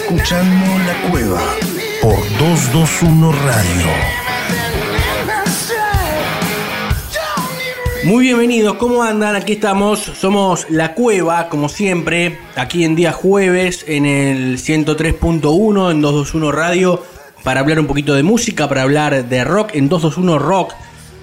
escuchando La Cueva por 221 Radio. Muy bienvenidos, ¿cómo andan? Aquí estamos, somos La Cueva, como siempre, aquí en día jueves en el 103.1 en 221 Radio para hablar un poquito de música, para hablar de rock en 221 Rock,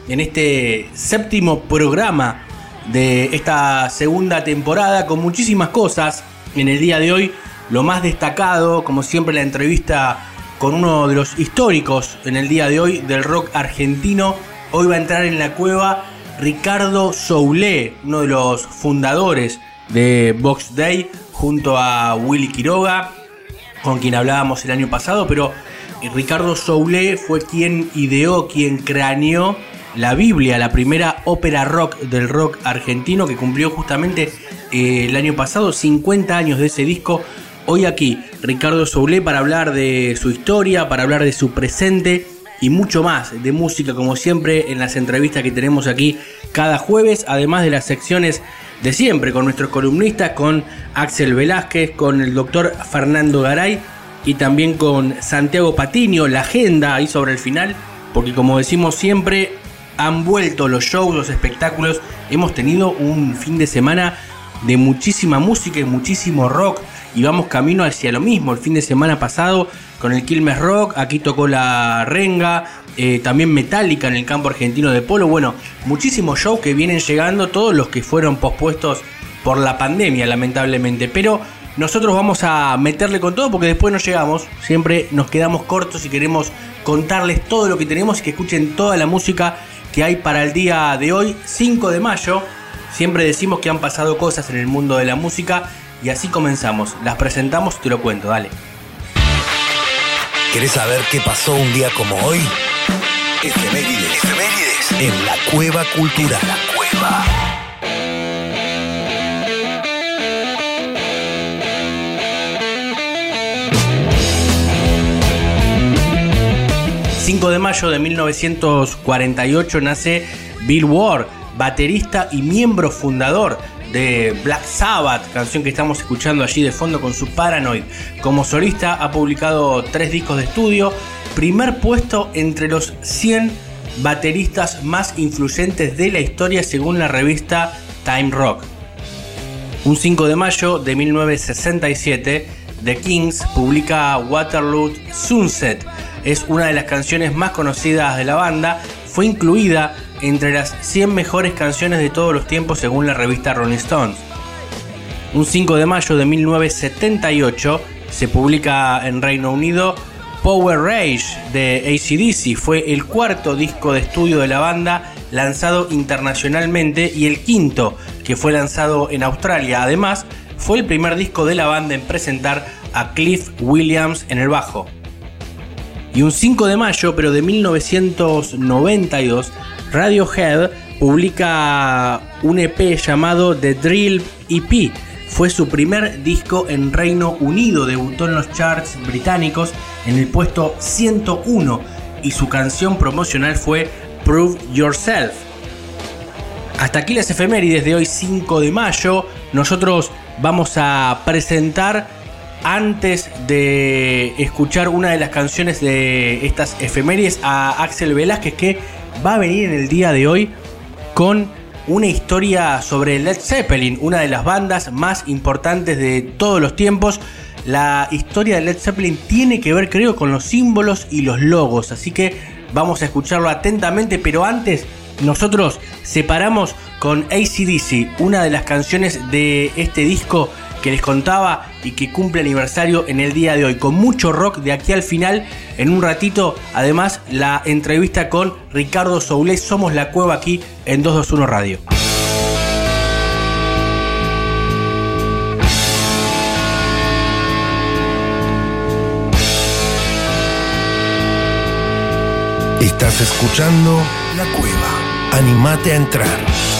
en este séptimo programa de esta segunda temporada con muchísimas cosas en el día de hoy. Lo más destacado, como siempre, la entrevista con uno de los históricos en el día de hoy del rock argentino. Hoy va a entrar en la cueva Ricardo Soule, uno de los fundadores de Box Day, junto a Willy Quiroga, con quien hablábamos el año pasado, pero Ricardo Soule fue quien ideó, quien craneó la Biblia, la primera ópera rock del rock argentino que cumplió justamente eh, el año pasado 50 años de ese disco Hoy aquí, Ricardo Soule para hablar de su historia, para hablar de su presente y mucho más de música, como siempre, en las entrevistas que tenemos aquí cada jueves, además de las secciones de siempre, con nuestros columnistas, con Axel Velázquez, con el doctor Fernando Garay y también con Santiago Patiño, la agenda ahí sobre el final, porque como decimos siempre, han vuelto los shows, los espectáculos, hemos tenido un fin de semana de muchísima música y muchísimo rock y vamos camino hacia lo mismo. El fin de semana pasado con el Quilmes Rock, aquí tocó la Renga, eh, también Metallica en el campo argentino de polo. Bueno, muchísimos shows que vienen llegando, todos los que fueron pospuestos por la pandemia, lamentablemente. Pero nosotros vamos a meterle con todo porque después no llegamos, siempre nos quedamos cortos y queremos contarles todo lo que tenemos y que escuchen toda la música que hay para el día de hoy, 5 de mayo. Siempre decimos que han pasado cosas en el mundo de la música y así comenzamos. Las presentamos y te lo cuento, dale. ¿Querés saber qué pasó un día como hoy? Efemérides. Efemérides. En la Cueva Cultural. La Cueva. ...5 de mayo de 1948 nace Bill Ward, baterista y miembro fundador de Black Sabbath, canción que estamos escuchando allí de fondo con su Paranoid. Como solista ha publicado tres discos de estudio, primer puesto entre los 100 bateristas más influyentes de la historia según la revista Time Rock. Un 5 de mayo de 1967, The Kings publica Waterloo Sunset. Es una de las canciones más conocidas de la banda. Fue incluida entre las 100 mejores canciones de todos los tiempos según la revista Rolling Stones. Un 5 de mayo de 1978 se publica en Reino Unido Power Rage de ACDC. Fue el cuarto disco de estudio de la banda lanzado internacionalmente y el quinto que fue lanzado en Australia. Además, fue el primer disco de la banda en presentar a Cliff Williams en el bajo. Y un 5 de mayo, pero de 1992, Radiohead publica un EP llamado The Drill EP. Fue su primer disco en Reino Unido, debutó en los charts británicos en el puesto 101 y su canción promocional fue Prove Yourself. Hasta aquí las efemérides de hoy 5 de mayo. Nosotros vamos a presentar antes de escuchar una de las canciones de estas efemérides a Axel Velázquez que va a venir en el día de hoy con una historia sobre Led Zeppelin, una de las bandas más importantes de todos los tiempos. La historia de Led Zeppelin tiene que ver, creo, con los símbolos y los logos, así que vamos a escucharlo atentamente, pero antes nosotros separamos con ACDC, una de las canciones de este disco que les contaba y que cumple aniversario en el día de hoy, con mucho rock de aquí al final. En un ratito, además, la entrevista con Ricardo Soule. Somos la cueva aquí en 221 Radio. Estás escuchando La Cueva. Animate a entrar.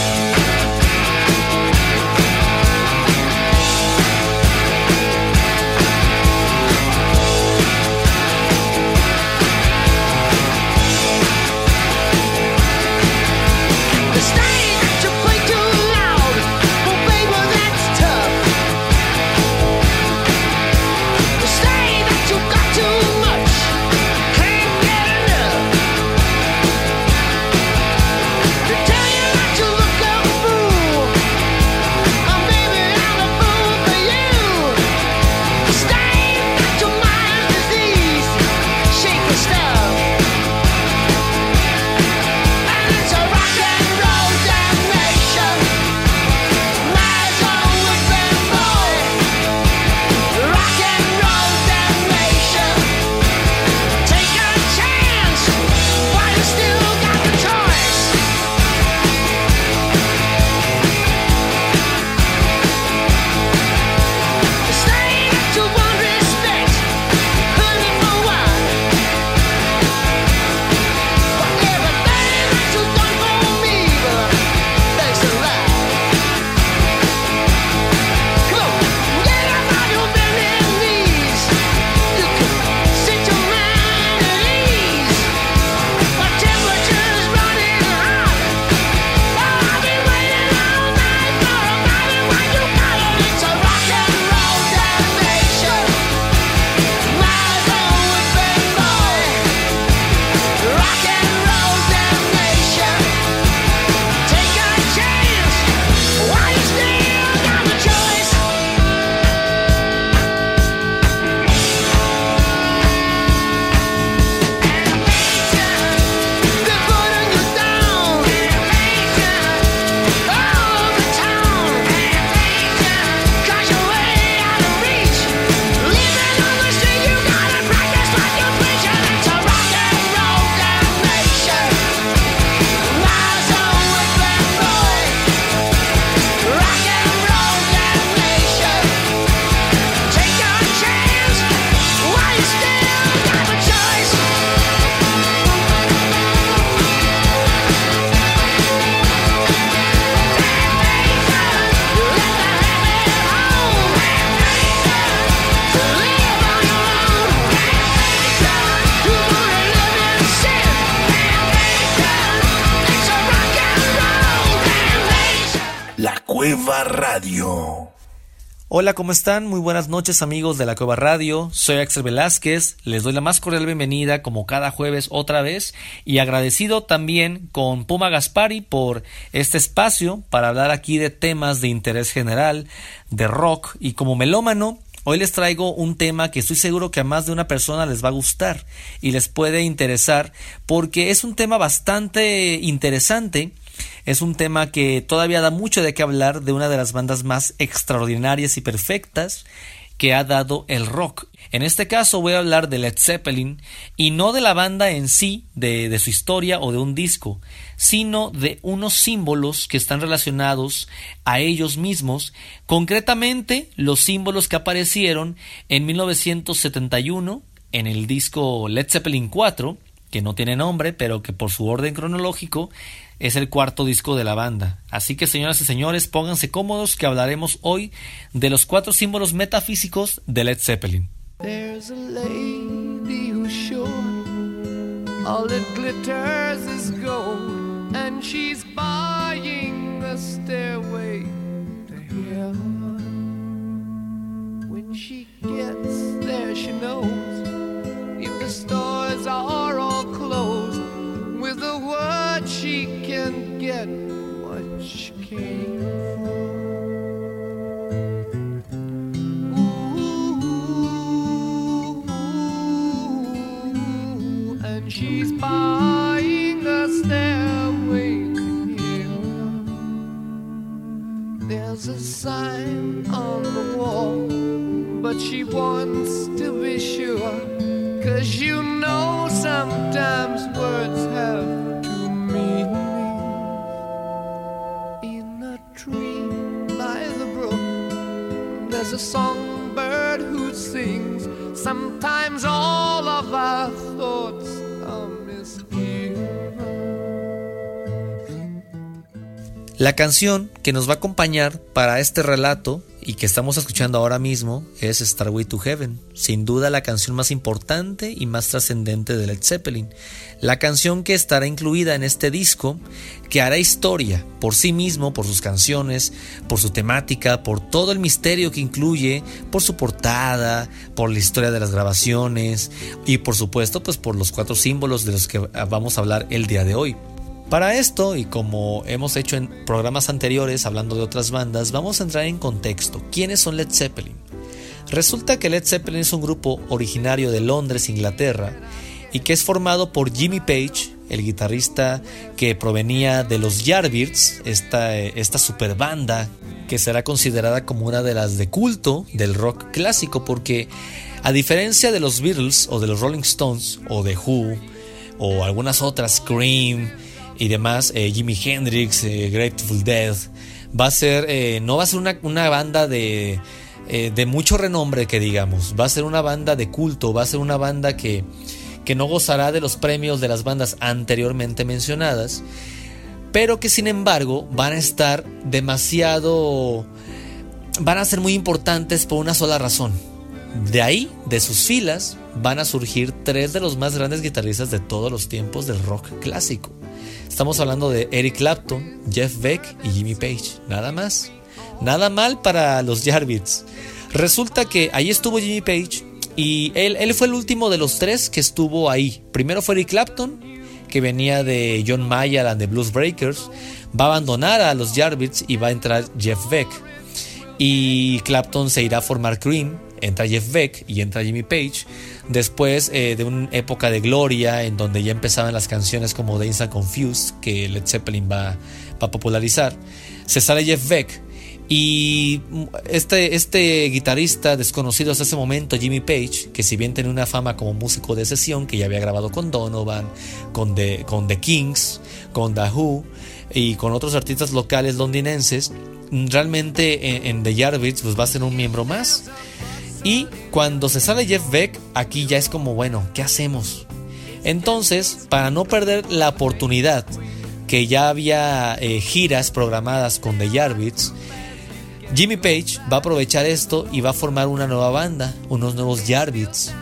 Hola, ¿cómo están? Muy buenas noches amigos de la Cueva Radio. Soy Axel Velázquez. Les doy la más cordial bienvenida como cada jueves otra vez y agradecido también con Puma Gaspari por este espacio para hablar aquí de temas de interés general, de rock y como melómano Hoy les traigo un tema que estoy seguro que a más de una persona les va a gustar y les puede interesar porque es un tema bastante interesante. Es un tema que todavía da mucho de qué hablar de una de las bandas más extraordinarias y perfectas que ha dado el rock. En este caso voy a hablar de Led Zeppelin y no de la banda en sí, de, de, su historia o de un disco, sino de unos símbolos que están relacionados a ellos mismos, concretamente los símbolos que aparecieron en 1971 en el disco Led Zeppelin 4, que no tiene nombre, pero que por su orden cronológico es el cuarto disco de la banda. Así que señoras y señores, pónganse cómodos que hablaremos hoy de los cuatro símbolos metafísicos de Led Zeppelin. There's a lady who's sure all that glitters is gold, and she's buying a stairway to heaven. When she gets there, she knows if the stores are all closed, with a word get what she came for. Ooh, and she's buying a stairway heaven. There's a sign on the wall, but she wants to be sure. Cause you know sometimes words have to meanings. There's a songbird who sings. Sometimes all of our thoughts are. La canción que nos va a acompañar para este relato y que estamos escuchando ahora mismo es Starway to Heaven, sin duda la canción más importante y más trascendente de Led Zeppelin, la canción que estará incluida en este disco, que hará historia por sí mismo, por sus canciones, por su temática, por todo el misterio que incluye, por su portada, por la historia de las grabaciones y por supuesto pues por los cuatro símbolos de los que vamos a hablar el día de hoy. Para esto, y como hemos hecho en programas anteriores hablando de otras bandas, vamos a entrar en contexto. ¿Quiénes son Led Zeppelin? Resulta que Led Zeppelin es un grupo originario de Londres, Inglaterra, y que es formado por Jimmy Page, el guitarrista que provenía de los Yardbirds, esta, esta super banda que será considerada como una de las de culto del rock clásico, porque a diferencia de los Beatles o de los Rolling Stones o de Who o algunas otras, Cream, y demás, eh, Jimi Hendrix, eh, Grateful Dead, va a ser, eh, no va a ser una, una banda de, de mucho renombre que digamos, va a ser una banda de culto, va a ser una banda que, que no gozará de los premios de las bandas anteriormente mencionadas, pero que sin embargo van a estar demasiado, van a ser muy importantes por una sola razón. De ahí, de sus filas, van a surgir tres de los más grandes guitarristas de todos los tiempos del rock clásico. Estamos hablando de Eric Clapton, Jeff Beck y Jimmy Page. Nada más. Nada mal para los Yardbirds. Resulta que ahí estuvo Jimmy Page y él, fue el último de los tres que estuvo ahí. Primero fue Eric Clapton, que venía de John Mayer and the Blues Breakers. Va a abandonar a los Yardbirds y va a entrar Jeff Beck. Y Clapton se irá a formar Cream. Entra Jeff Beck y entra Jimmy Page. Después eh, de una época de gloria en donde ya empezaban las canciones como Dance and Confused, que Led Zeppelin va, a popularizar, se sale Jeff Beck y este, este guitarrista desconocido hasta ese momento, Jimmy Page, que si bien tenía una fama como músico de sesión, que ya había grabado con Donovan, con The, con The Kings, con The Who y con otros artistas locales londinenses, realmente en, en The Yardbirds pues va a ser un miembro más. Y cuando se sale Jeff Beck, aquí ya es como, bueno, ¿qué hacemos? Entonces, para no perder la oportunidad, que ya había eh, giras programadas con The Yardbirds, Jimmy Page va a aprovechar esto y va a formar una nueva banda, unos nuevos Yardbirds.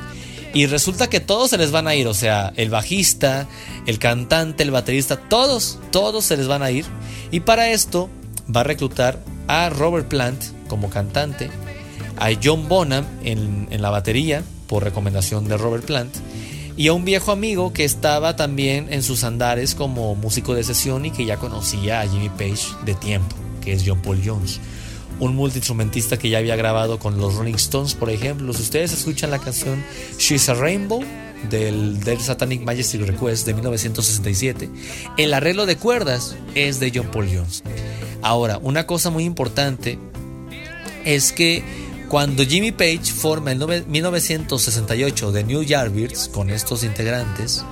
Y resulta que todos se les van a ir, o sea, el bajista, el cantante, el baterista, todos, todos se les van a ir. Y para esto va a reclutar a Robert Plant como cantante, a John Bonham en, en la batería, por recomendación de Robert Plant, y a un viejo amigo que estaba también en sus andares como músico de sesión y que ya conocía a Jimmy Page de tiempo, que es John Paul Jones. Un multiinstrumentista que ya había grabado con los Rolling Stones, por ejemplo. Si ustedes escuchan la canción She's a Rainbow del, Satanic Majesty Request de 1967, el arreglo de cuerdas es de John Paul Jones. Ahora, una cosa muy importante es que cuando Jimmy Page forma en 1968 The New Yardbirds con estos integrantes,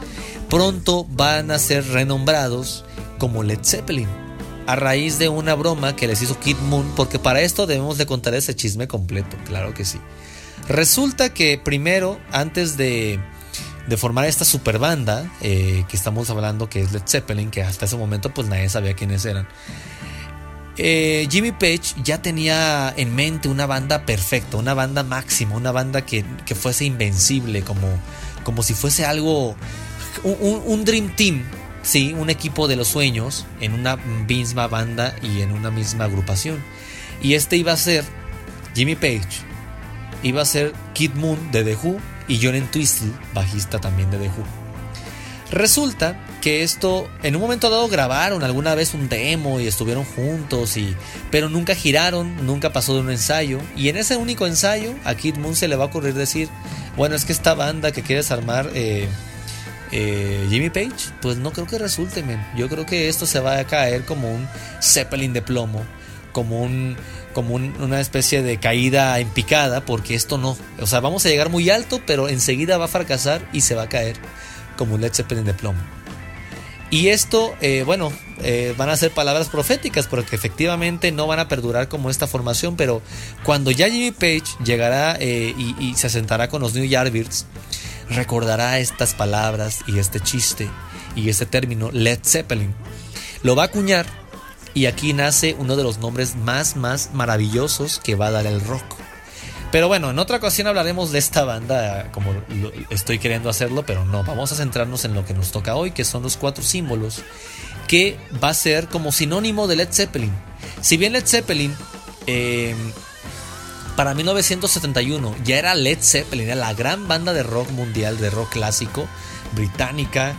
pronto van a ser renombrados como Led Zeppelin, a raíz de una broma que les hizo Kid Moon, porque para esto debemos de contar ese chisme completo, claro que sí. Resulta que primero, antes de, formar esta super banda eh, que estamos hablando, que es Led Zeppelin, que hasta ese momento pues nadie sabía quiénes eran, eh, Jimmy Page ya tenía en mente una banda perfecta, una banda máxima, una banda que, que fuese invencible, como, como si fuese algo, un, Dream Team, sí, un equipo de los sueños en una misma banda y en una misma agrupación. Y este iba a ser Jimmy Page, iba a ser Kid Moon de The Who y John Entwistle, bajista también de The Who. Resulta que esto, en un momento dado grabaron alguna vez un demo y estuvieron juntos, y, pero nunca giraron, nunca pasó de un ensayo. Y en ese único ensayo, a Kid Moon se le va a ocurrir decir, bueno, es que esta banda que quieres armar, eh, eh, Jimmy Page, pues no creo que resulte, men. Yo creo que esto se va a caer como un Zeppelin de plomo, como un como una especie de caída en picada, porque esto no, o sea, vamos a llegar muy alto, pero enseguida va a fracasar y se va a caer como un Led Zeppelin de plomo. Y esto, eh, bueno, eh, van a ser palabras proféticas porque efectivamente no van a perdurar como esta formación, pero cuando ya Jimmy Page llegará eh, y, se sentará con los New Yardbirds, recordará estas palabras y este chiste y este término Led Zeppelin. Lo va a acuñar y aquí nace uno de los nombres más, más maravillosos que va a dar el rock. Pero bueno, en otra ocasión hablaremos de esta banda como estoy queriendo hacerlo, pero no, vamos a centrarnos en lo que nos toca hoy, que son los cuatro símbolos, que va a ser como sinónimo de Led Zeppelin. Si bien Led Zeppelin em, para 1971 ya era Led Zeppelin, era la gran banda de rock mundial, de rock clásico, británica,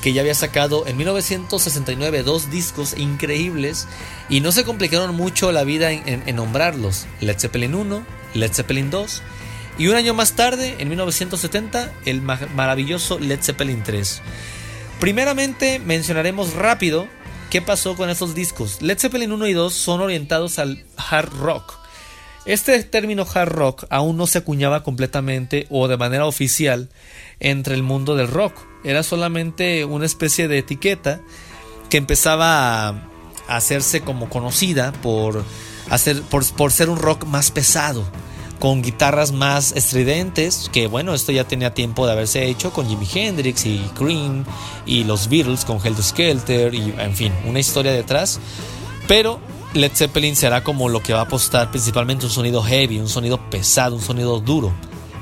que ya había sacado en 1969 dos discos increíbles y no se complicaron mucho la vida en, en nombrarlos. Led Zeppelin 1, Led Zeppelin 2 y un año más tarde, en 1970, el maravilloso Led Zeppelin 3. Primeramente mencionaremos rápido qué pasó con estos discos. Led Zeppelin 1 y 2 son orientados al hard rock. Este término hard rock aún no se acuñaba completamente o de manera oficial entre el mundo del rock. Era solamente una especie de etiqueta que empezaba a hacerse como conocida por hacer, por, ser un rock más pesado, con guitarras más estridentes, que bueno, esto ya tenía tiempo de haberse hecho con Jimi Hendrix y Cream y los Beatles con Helter Skelter y en fin, una historia detrás. Pero Led Zeppelin será como lo que va a apostar principalmente un sonido heavy, un sonido pesado, un sonido duro.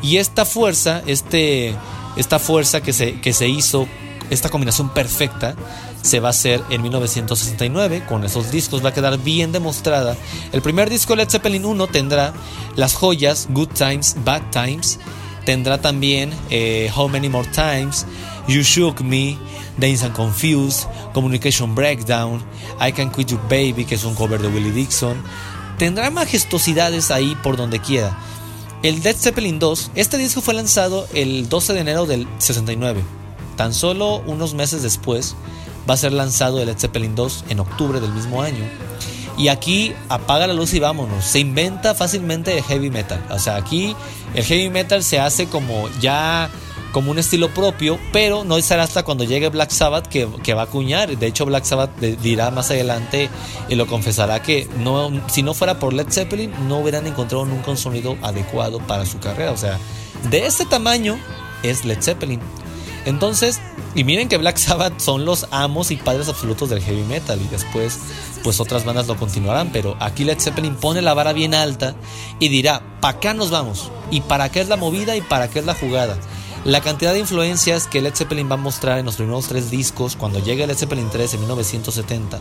Y esta fuerza, este, esta fuerza que se, que se hizo, esta combinación perfecta, se va a hacer en 1969. Con esos discos va a quedar bien demostrada. El primer disco Led Zeppelin 1 tendrá las joyas Good Times, Bad Times. Tendrá también eh, How Many More Times, You Shook Me, Dance and Confused, Communication Breakdown, I Can Quit You Baby, que es un cover de Willie Dixon. Tendrá majestuosidades ahí por donde quiera. El Led Zeppelin 2, este disco fue lanzado el 12 de enero del 69. Tan solo unos meses después va a ser lanzado el Led Zeppelin 2 en octubre del mismo año. Y aquí apaga la luz y vámonos. Se inventa fácilmente el heavy metal. O sea, aquí el heavy metal se hace como ya como un estilo propio, pero no será hasta cuando llegue Black Sabbath que, va a acuñar. De hecho, Black Sabbath dirá más adelante y lo confesará que no, si no fuera por Led Zeppelin, no hubieran encontrado nunca un sonido adecuado para su carrera. O sea, de este tamaño es Led Zeppelin. Entonces, y miren que Black Sabbath son los amos y padres absolutos del heavy metal y después pues otras bandas lo continuarán, pero aquí Led Zeppelin pone la vara bien alta y dirá, ¿para qué nos vamos? ¿Y para qué es la movida y para qué es la jugada? La cantidad de influencias que Led Zeppelin va a mostrar en los primeros tres discos, cuando llegue Led Zeppelin 3 en 1970,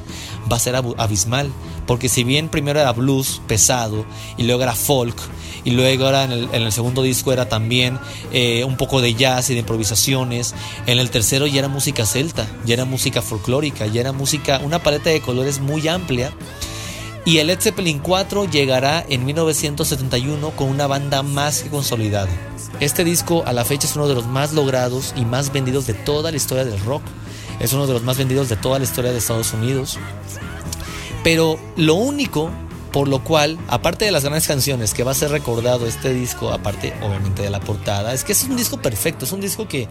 va a ser abismal. Porque si bien primero era blues pesado, y luego era folk, y luego era en el, segundo disco era también eh, un poco de jazz y de improvisaciones, en el tercero ya era música celta, ya era música folclórica, ya era música, una paleta de colores muy amplia. Y el Led Zeppelin 4 llegará en 1971 con una banda más que consolidada. Este disco a la fecha es uno de los más logrados y más vendidos de toda la historia del rock. Es uno de los más vendidos de toda la historia de Estados Unidos. Pero lo único por lo cual, aparte de las grandes canciones que va a ser recordado este disco, aparte obviamente de la portada, es que es un disco perfecto, es un disco que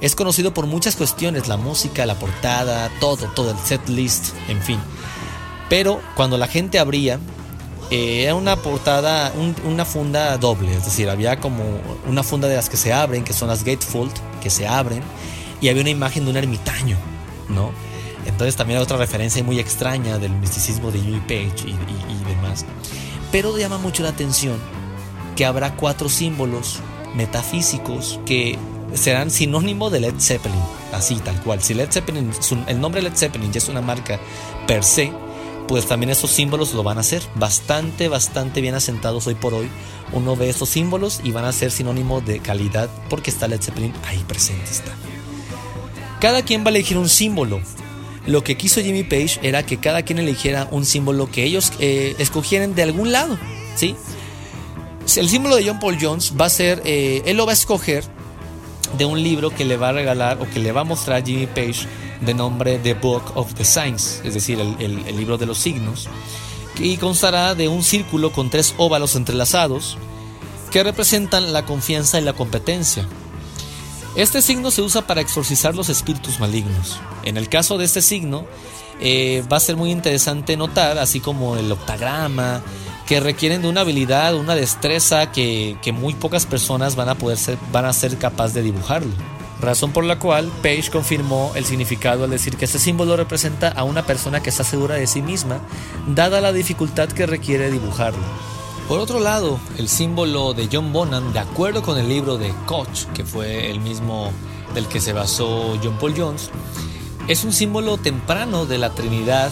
es conocido por muchas cuestiones, la música, la portada, todo, todo, el set list, en fin. Pero cuando la gente abría, eh, era una portada, una funda doble, es decir, había como una funda de las que se abren, que son las gatefold, que se abren, y había una imagen de un ermitaño, ¿no? Entonces también hay otra referencia muy extraña del misticismo de Jimmy Page y, y demás. Pero llama mucho la atención que habrá cuatro símbolos metafísicos que serán sinónimo de Led Zeppelin, así tal cual. Si Led Zeppelin, el nombre Led Zeppelin ya es una marca per se, pues también esos símbolos lo van a ser bastante, bastante bien asentados hoy por hoy. Uno ve esos símbolos y van a ser sinónimo de calidad porque está Led Zeppelin ahí presente está. Cada quien va a elegir un símbolo. Lo que quiso Jimmy Page era que cada quien eligiera un símbolo que ellos eh, escogieran de algún lado, ¿sí? El símbolo de John Paul Jones va a ser, eh, él lo va a escoger de un libro que le va a regalar o que le va a mostrar Jimmy Page de nombre The Book of the Signs, es decir, el, libro de los signos, y constará de un círculo con tres óvalos entrelazados que representan la confianza y la competencia. Este signo se usa para exorcizar los espíritus malignos. En el caso de este signo, eh, va a ser muy interesante notar, así como el octagrama, que requieren de una habilidad, una destreza que, que muy pocas personas van a poder ser, van a ser capaces de dibujarlo razón por la cual Page confirmó el significado al decir que este símbolo representa a una persona que está segura de sí misma, dada la dificultad que requiere dibujarlo. Por otro lado, el símbolo de John Bonham, de acuerdo con el libro de Koch, que fue el mismo del que se basó John Paul Jones, es un símbolo temprano de la Trinidad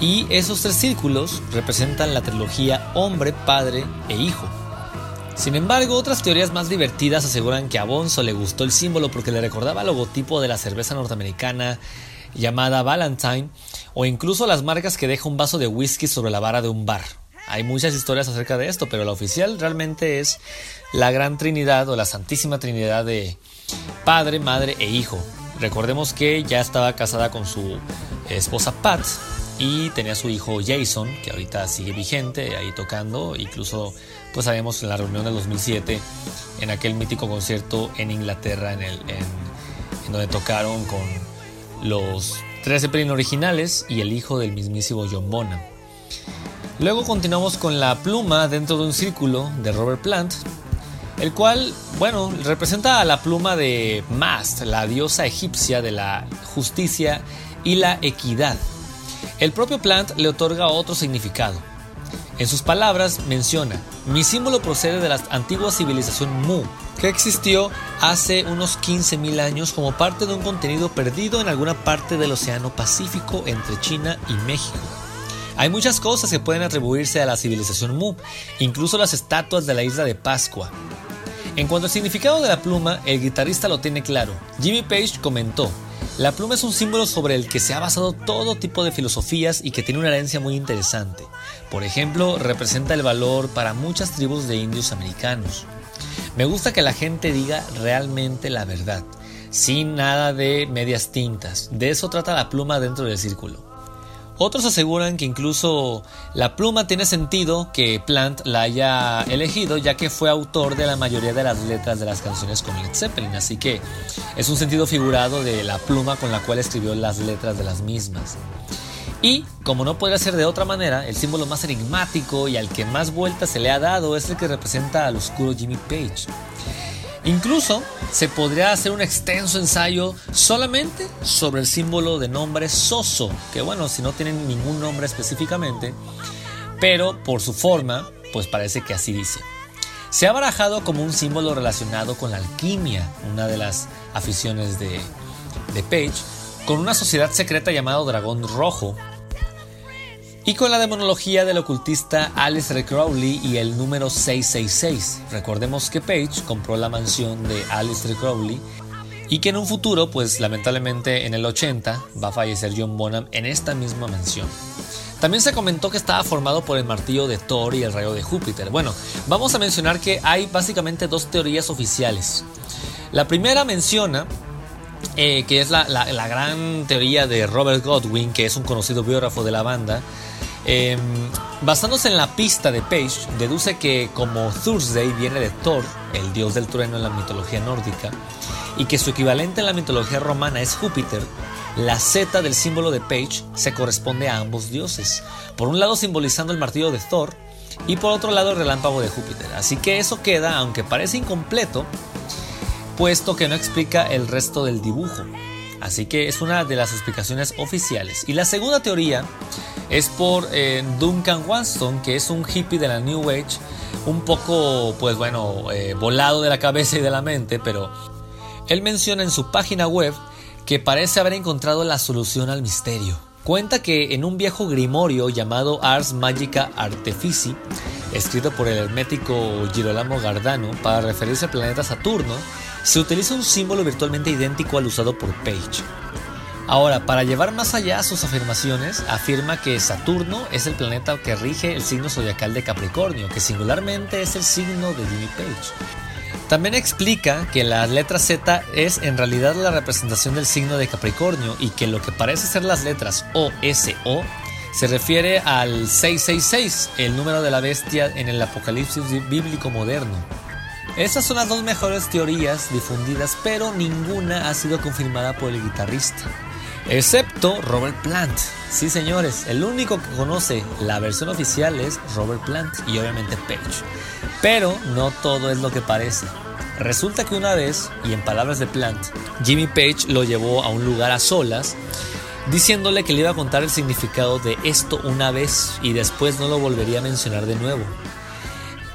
y esos tres círculos representan la trilogía hombre, padre e hijo. Sin embargo, otras teorías más divertidas aseguran que a Bonzo le gustó el símbolo porque le recordaba el logotipo de la cerveza norteamericana llamada Valentine o incluso las marcas que deja un vaso de whisky sobre la vara de un bar. Hay muchas historias acerca de esto, pero la oficial realmente es la Gran Trinidad o la Santísima Trinidad de Padre, Madre e Hijo. Recordemos que ya estaba casada con su esposa Pat y tenía su hijo Jason, que ahorita sigue vigente ahí tocando, incluso pues sabemos en la reunión del 2007, en aquel mítico concierto en Inglaterra, en, el, donde tocaron con los tres Zeppelin originales y el hijo del mismísimo John Bonham. Luego continuamos con la pluma dentro de un círculo de Robert Plant, el cual, bueno, representa a la pluma de Mast, la diosa egipcia de la justicia y la equidad. El propio Plant le otorga otro significado. En sus palabras menciona, mi símbolo procede de la antigua civilización Mu, que existió hace unos 15.000 años como parte de un contenido perdido en alguna parte del Océano Pacífico entre China y México. Hay muchas cosas que pueden atribuirse a la civilización Mu, incluso las estatuas de la isla de Pascua. En cuanto al significado de la pluma, el guitarrista lo tiene claro. Jimmy Page comentó, la pluma es un símbolo sobre el que se ha basado todo tipo de filosofías y que tiene una herencia muy interesante. Por ejemplo, representa el valor para muchas tribus de indios americanos. Me gusta que la gente diga realmente la verdad, sin nada de medias tintas. De eso trata la pluma dentro del círculo. Otros aseguran que incluso la pluma tiene sentido que Plant la haya elegido ya que fue autor de la mayoría de las letras de las canciones con Led Zeppelin, así que es un sentido figurado de la pluma con la cual escribió las letras de las mismas. Y, como no podría ser de otra manera, el símbolo más enigmático y al que más vueltas se le ha dado es el que representa al oscuro Jimmy Page. Incluso se podría hacer un extenso ensayo solamente sobre el símbolo de nombre Soso, que bueno, si no tienen ningún nombre específicamente, pero por su forma, pues parece que así dice. Se ha barajado como un símbolo relacionado con la alquimia, una de las aficiones de, de Page, con una sociedad secreta llamada Dragón Rojo, y con la demonología del ocultista Alistair Crowley y el número 666. Recordemos que Page compró la mansión de Alistair Crowley y que en un futuro, pues lamentablemente en el 80, va a fallecer John Bonham en esta misma mansión. También se comentó que estaba formado por el martillo de Thor y el rayo de Júpiter. Bueno, vamos a mencionar que hay básicamente dos teorías oficiales. La primera menciona eh, que es la, gran teoría de Robert Godwin, que es un conocido biógrafo de la banda. Em, basándose en la pista de Page, deduce que como Thursday viene de Thor, el dios del trueno en la mitología nórdica, y que su equivalente en la mitología romana es Júpiter, la Z del símbolo de Page se corresponde a ambos dioses, por un lado simbolizando el martillo de Thor y por otro lado el relámpago de Júpiter. Así que eso queda, aunque parece incompleto, puesto que no explica el resto del dibujo. Así que es una de las explicaciones oficiales. Y la segunda teoría es por eh, Duncan Wanston, que es un hippie de la New Age, un poco, pues bueno, eh, volado de la cabeza y de la mente, pero él menciona en su página web que parece haber encontrado la solución al misterio. Cuenta que en un viejo grimorio llamado Ars Magica Artifici, escrito por el hermético Girolamo Gardano para referirse al planeta Saturno, se utiliza un símbolo virtualmente idéntico al usado por Page. Ahora, para llevar más allá sus afirmaciones, afirma que Saturno es el planeta que rige el signo zodiacal de Capricornio, que singularmente es el signo de Jimmy Page. También explica que la letra Z es en realidad la representación del signo de Capricornio y que lo que parece ser las letras O, S, O se refiere al 666, el número de la bestia en el apocalipsis bíblico moderno. Esas son las dos mejores teorías difundidas, pero ninguna ha sido confirmada por el guitarrista. Excepto Robert Plant. Sí, señores, el único que conoce la versión oficial es Robert Plant y obviamente Page. Pero no todo es lo que parece. Resulta que una vez, y en palabras de Plant, Jimmy Page lo llevó a un lugar a solas, diciéndole que le iba a contar el significado de esto una vez y después no lo volvería a mencionar de nuevo.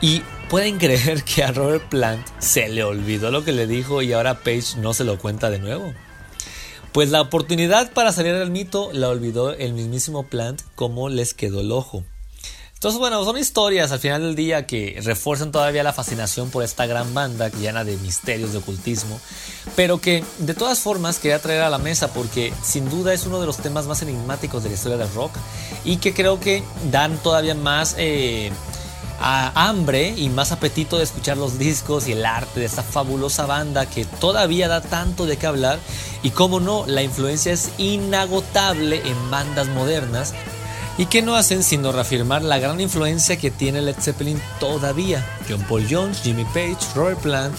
Y pueden creer que a Robert Plant se le olvidó lo que le dijo y ahora Page no se lo cuenta de nuevo. Pues la oportunidad para salir del mito la olvidó el mismísimo Plant como les quedó el ojo. Entonces, bueno, son historias al final del día que refuerzan todavía la fascinación por esta gran banda llena de misterios, de ocultismo, pero que de todas formas quería traer a la mesa porque sin duda es uno de los temas más enigmáticos de la historia del rock y que creo que dan todavía más eh, hambre y más apetito de escuchar los discos y el arte de esta fabulosa banda que todavía da tanto de qué hablar y como no, la influencia es inagotable en bandas modernas y que no hacen sino reafirmar la gran influencia que tiene Led Zeppelin todavía. John Paul Jones, Jimmy Page, Robert Plant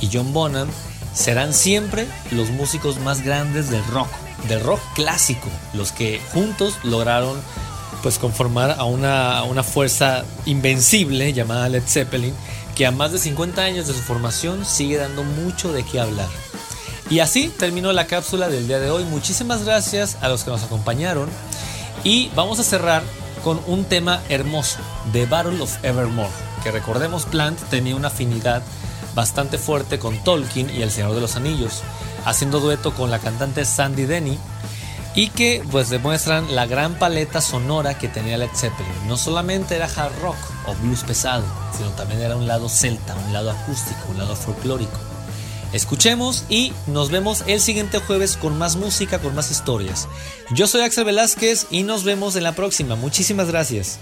y John Bonham serán siempre los músicos más grandes del rock, del rock clásico, los que juntos lograron pues conformar a una, una fuerza invencible llamada Led Zeppelin, que a más de 50 años de su formación sigue dando mucho de qué hablar. Y así terminó la cápsula del día de hoy. Muchísimas gracias a los que nos acompañaron. Y vamos a cerrar con un tema hermoso, The Battle of Evermore, que recordemos Plant tenía una afinidad bastante fuerte con Tolkien y El Señor de los Anillos, haciendo dueto con la cantante Sandy Denny y que pues demuestran la gran paleta sonora que tenía Led Zeppelin. No solamente era hard rock o blues pesado, sino también era un lado celta, un lado acústico, un lado folclórico. Escuchemos y nos vemos el siguiente jueves con más música, con más historias. Yo soy Axel Velázquez y nos vemos en la próxima. Muchísimas gracias.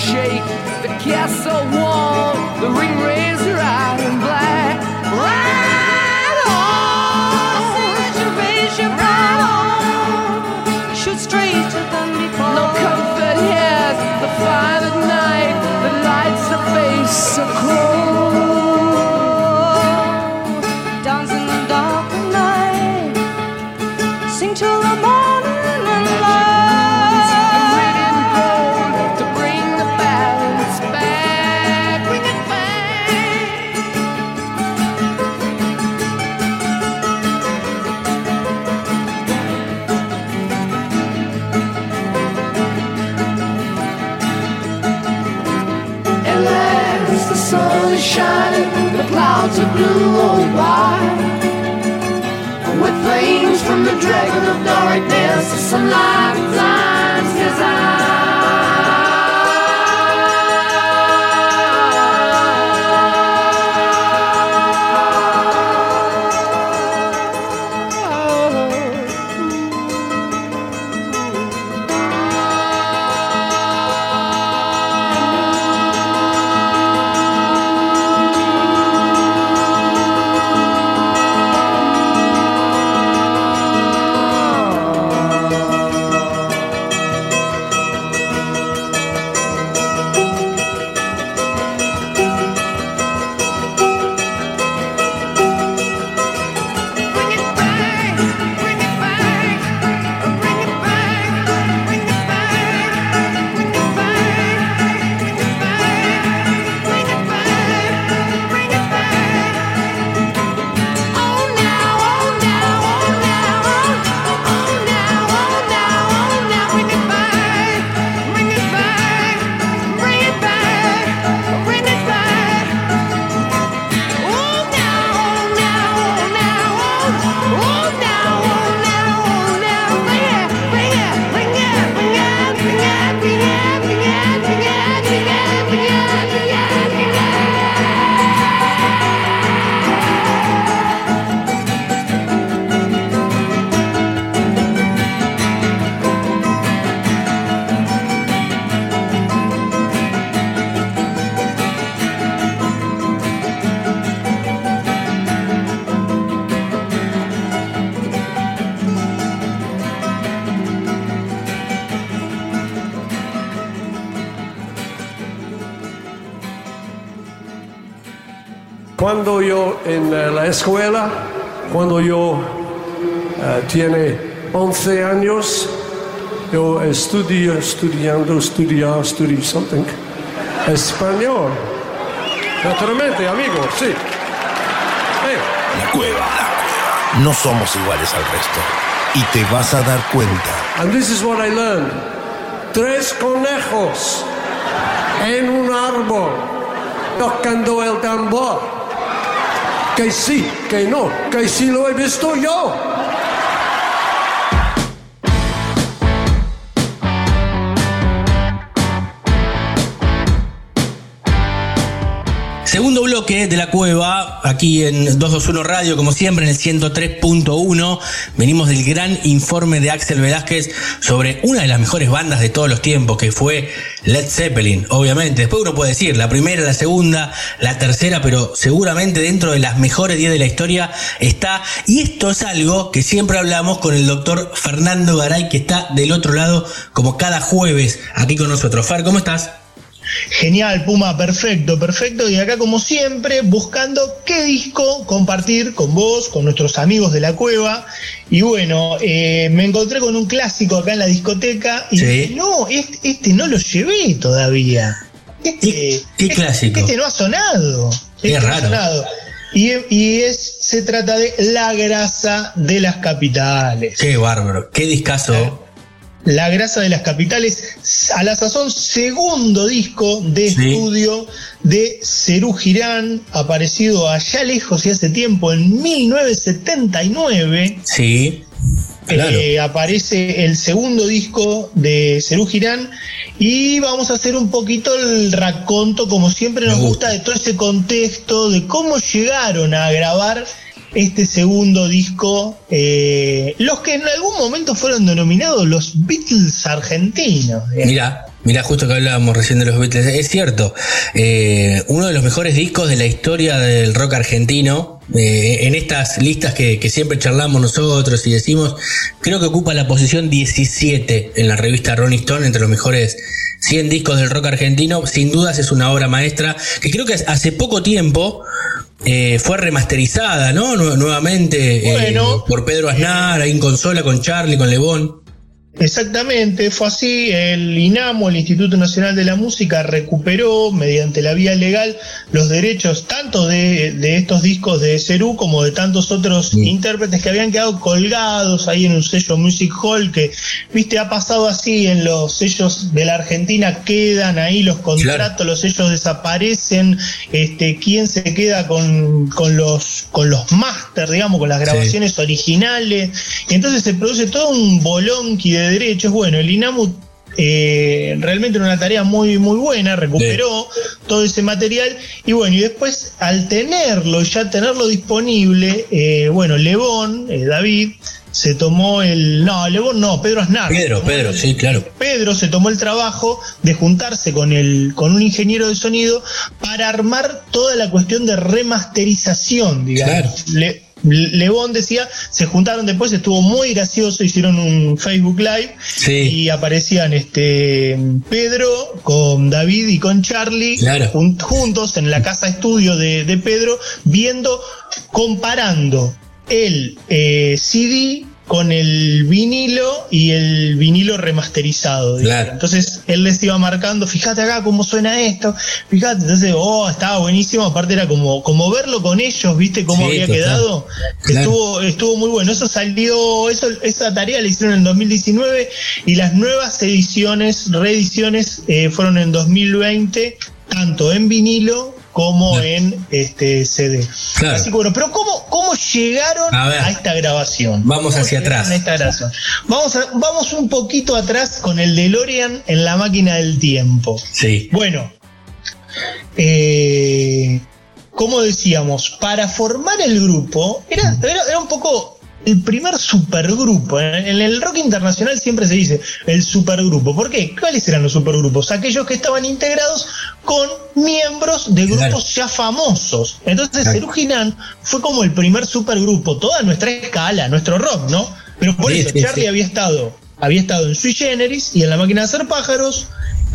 shake the castle. goes by. With flames from the dragon of darkness, the sunlight blinds his eyes. en eh, la escuela cuando yo uh, tiene 11 años. Yo estudio, estudiando, estudiar, estudio something. Español. Naturalmente, amigo, sí. Hey. La cueva. No somos iguales al resto. Y te vas a dar cuenta. And this is what I learned. Tres conejos en un árbol tocando el tambor que sí, que no, que sí lo he visto yo. Segundo bloque de la cueva, aquí en 221 Radio, como siempre, en el 103.1. Venimos del gran informe de Axel Velázquez sobre una de las mejores bandas de todos los tiempos, que fue Led Zeppelin, obviamente. Después uno puede decir la primera, la segunda, la tercera, pero seguramente dentro de las mejores 10 de la historia está. Y esto es algo que siempre hablamos con el doctor Fernando Garay, que está del otro lado, como cada jueves, aquí con nosotros. Fer, ¿cómo estás? Genial, Puma, perfecto, perfecto. Y acá, como siempre, buscando qué disco compartir con vos, con nuestros amigos de la cueva. Y bueno, eh, me encontré con un clásico acá en la discoteca y Sí. dije, no, este, este no lo llevé todavía. Este, ¿Qué- qué este- clásico? Este no ha sonado. Qué Este no ha raro. sonado. Y, y es, se trata de La grasa de las capitales. Qué bárbaro, qué discazo. La grasa de las capitales, a la sazón segundo disco de Sí. estudio de Cerú Girán, aparecido allá lejos y hace tiempo, en 1979. Sí, claro. Eh, aparece el segundo disco de Cerú Girán y vamos a hacer un poquito el raconto, como siempre nos gusta, gusta. de todo ese contexto, de cómo llegaron a grabar este segundo disco, eh, los que en algún momento fueron denominados los Beatles argentinos. Mira, mira, justo que hablábamos recién de los Beatles, es cierto, eh, uno de los mejores discos de la historia del rock argentino, eh, en estas listas que, que siempre charlamos nosotros y decimos, creo que ocupa la posición 17 en la revista Rolling Stone entre los mejores 100 discos del rock argentino, sin dudas es una obra maestra que creo que hace poco tiempo... eh, fue remasterizada, ¿no? Nue- nuevamente eh, Bueno. por Pedro Aznar, ahí en consola con Charlie, con Lebón. Exactamente, fue así. El INAMO, el Instituto Nacional de la Música, recuperó mediante la vía legal los derechos tanto de, de estos discos de Cerú como de tantos otros intérpretes que habían quedado colgados ahí en un sello Music Hall que, viste, ha pasado así en los sellos de la Argentina, quedan ahí los contratos, los sellos desaparecen, este, quién se queda con, con los con los máster, digamos, con las grabaciones originales. Y entonces se produce todo un bolonqui de derechos. Bueno, el INAMU eh, realmente era una tarea muy muy buena, recuperó todo ese material y bueno, y después al tenerlo, ya tenerlo disponible, eh, bueno, Lebón, eh, David, se tomó el... No, Lebón no, Pedro Aznar. Pedro, Pedro, el- sí, claro. Pedro se tomó el trabajo de juntarse con el con un ingeniero de sonido para armar toda la cuestión de remasterización, digamos. Le- Lebón decía, se juntaron después, estuvo muy gracioso, hicieron un Facebook Live Sí. y aparecían este Pedro con David y con Charlie Claro. jun- juntos en la casa estudio de, de Pedro, viendo, comparando el eh, CD con el vinilo y el vinilo remasterizado. Claro. Entonces él les iba marcando, fíjate acá cómo suena esto, fíjate, entonces, oh, estaba buenísimo, aparte era como, como verlo con ellos, viste cómo Sí, había total. quedado, Claro. estuvo, estuvo muy bueno, eso salió, eso, esa tarea la hicieron en 2019 y las nuevas ediciones, reediciones, eh, fueron en 2020, tanto en vinilo como en este CD. Claro. Así que bueno, pero ¿cómo, cómo llegaron A esta grabación? Vamos ¿Cómo hacia atrás. a esta grabación? Vamos, a- vamos un poquito atrás con el DeLorean en la máquina del tiempo. Sí. Bueno, eh, como decíamos, para formar el grupo, era, era, era un poco el primer supergrupo. En, en el rock internacional siempre se dice el supergrupo. ¿Por qué? ¿Cuáles eran los supergrupos? Aquellos que estaban integrados con miembros de grupos Claro. ya famosos. Entonces, Claro. Girán fue como el primer supergrupo, toda nuestra escala, nuestro rock, ¿no? Pero por Sí, eso, sí, Charlie sí. había estado, había estado en Sui Generis y en La Máquina de Hacer Pájaros.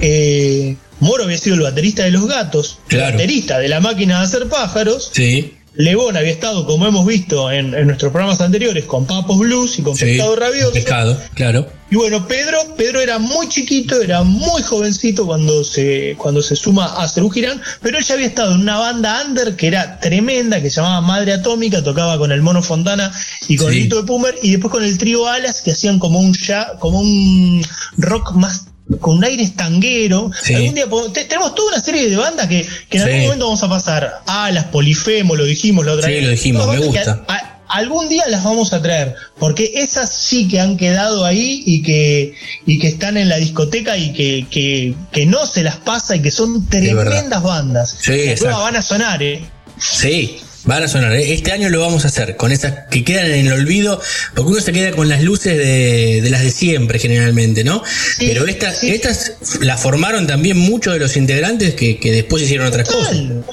eh, Moro había sido el baterista de Los Gatos, el baterista de La Máquina de Hacer Pájaros. Sí. Lebón había estado, como hemos visto en, en nuestros programas anteriores, con Papos Blues y con sí. Pescado Rabioso. Pescado, claro. Y bueno, Pedro, Pedro era muy chiquito, era muy jovencito cuando se, cuando se suma a Cerú Girán, pero él ya había estado en una banda under que era tremenda, que se llamaba Madre Atómica, tocaba con el Mono Fontana y con Sí. Lito de Pumer, y después con el trío Alas, que hacían como un ya, como un rock más con un aire estanguero. Sí. Algún día tenemos toda una serie de bandas que, que en Sí. algún momento vamos a pasar. Alas, Polifemo, lo dijimos la otra Sí, vez. lo dijimos, me que gusta. a- algún día las vamos a traer, porque esas sí que han quedado ahí y que, y que están en la discoteca y que, que, que no se las pasa y que son tremendas bandas. Sí, Las nuevas van a sonar, ¿eh? Sí, van a sonar. ¿eh? Este año lo vamos a hacer, con esas que quedan en el olvido, porque uno se queda con las luces de, de las de siempre generalmente, ¿no? Sí, Pero estas, sí. estas las formaron también muchos de los integrantes que, que después hicieron otras cosas. Total,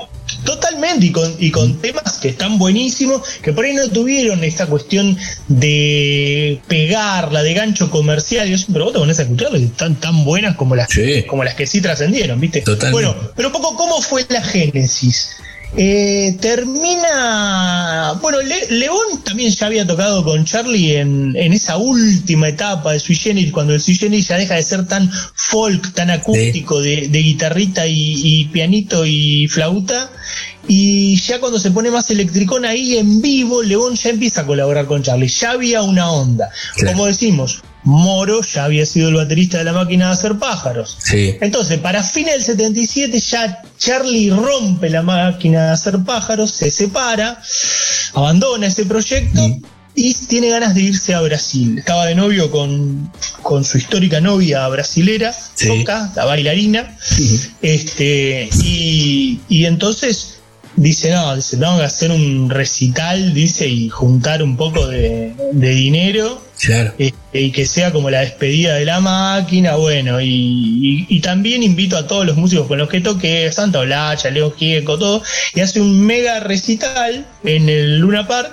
Totalmente, y con, y con temas que están buenísimos, que por ahí no tuvieron esta cuestión de pegarla, de gancho comercial. Yo siempre vos te pones a y están tan buenas como las, Sí. como las que sí trascendieron, ¿viste? Totalmente. Bueno, pero un poco cómo fue la génesis. Eh, termina. Bueno, Le- León también ya había tocado con Charlie en, en esa última etapa de Sui Generis, cuando el Sui Generis ya deja de ser tan folk, tan acústico, de, de guitarrita y, y pianito y flauta. Y ya cuando se pone más electricón ahí en vivo, León ya empieza a colaborar con Charlie. Ya había una onda. Claro. Como decimos, Moro ya había sido el baterista de la máquina de hacer pájaros. Sí. Entonces, para fines del 77 ya Charlie rompe la máquina de hacer pájaros, se separa, abandona ese proyecto y tiene ganas de irse a Brasil. Estaba de novio con, con su histórica novia brasilera, Sí. La bailarina. Este, y, y entonces dice, no, dice, tengo que hacer un recital, dice, y juntar un poco de, de dinero Claro. este, y que sea como la despedida de la máquina, bueno, y, y- y también invito a todos los músicos con los que toqué, Santa Olacha, Leo Gieco, todo, y hace un mega recital en el Luna Park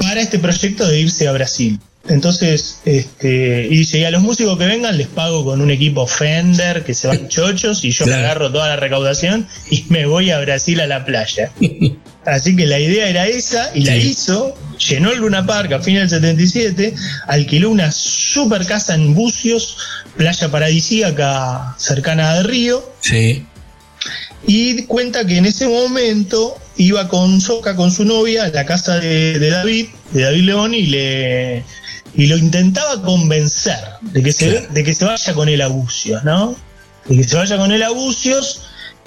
para este proyecto de irse a Brasil. Entonces, este, y dice, y a los músicos que vengan les pago con un equipo Fender, que se van chochos, y yo me agarro toda la recaudación y me voy a Brasil a la playa. Así que la idea era esa y la hizo, llenó el Luna Park a fin del 77, alquiló una super casa en Bucios, playa paradisíaca cercana de Río, Sí. y cuenta que en ese momento iba con Soca, con su novia, a la casa de, de David, de David León, y le y lo intentaba convencer de que se, Claro. de que se vaya con él a Bucios, ¿no? De que se vaya con él a Bucios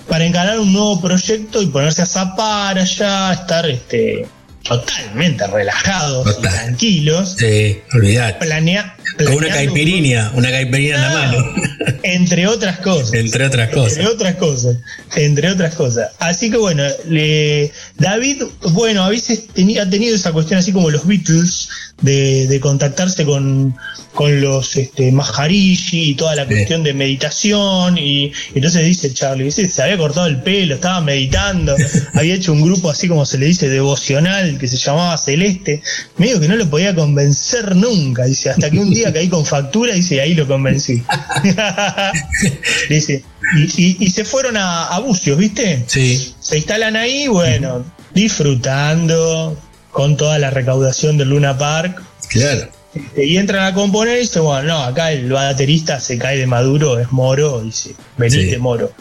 para encarar un nuevo proyecto y ponerse a zapar allá, estar este, totalmente relajados y Total. tranquilos. Sí, olvidate. Planea, Con una caipirinha, una caipirinha en la mano. Entre otras cosas. Entre otras cosas. Entre otras cosas. Entre otras cosas. Así que bueno, le- David, bueno, a veces tenía, ha tenido esa cuestión así como los Beatles, de, de contactarse con, con los este, Maharishi y toda la Sí. cuestión de meditación. Y, y entonces dice Charlie, dice, se había cortado el pelo, estaba meditando, había hecho un grupo así como se le dice, devocional, que se llamaba Celeste. Medio que no lo podía convencer nunca, dice, hasta que un día caí con factura, dice, ahí lo convencí. dice, y, y- y se fueron a, a Bucios, ¿viste? Sí. Se instalan ahí, bueno, disfrutando con toda la recaudación del Luna Park. Claro. Este, y entran a componer y dice, bueno, no, acá el baterista se cae de maduro, es Moro, dice, venite Sí. Moro.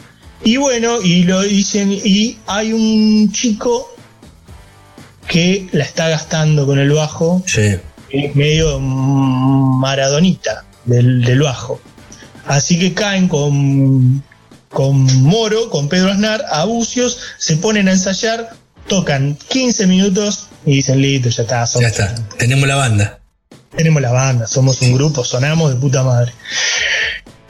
Y bueno, y lo dicen, y hay un chico que la está gastando con el bajo, Sí. Es medio maradonita del, del bajo. Así que caen con, con Moro, con Pedro Aznar, a Bucios, se ponen a ensayar, tocan 15 minutos y dicen, listo, ya está, Ya somos- está. Tenemos la banda. tenemos la banda, somos un grupo, sonamos de puta madre.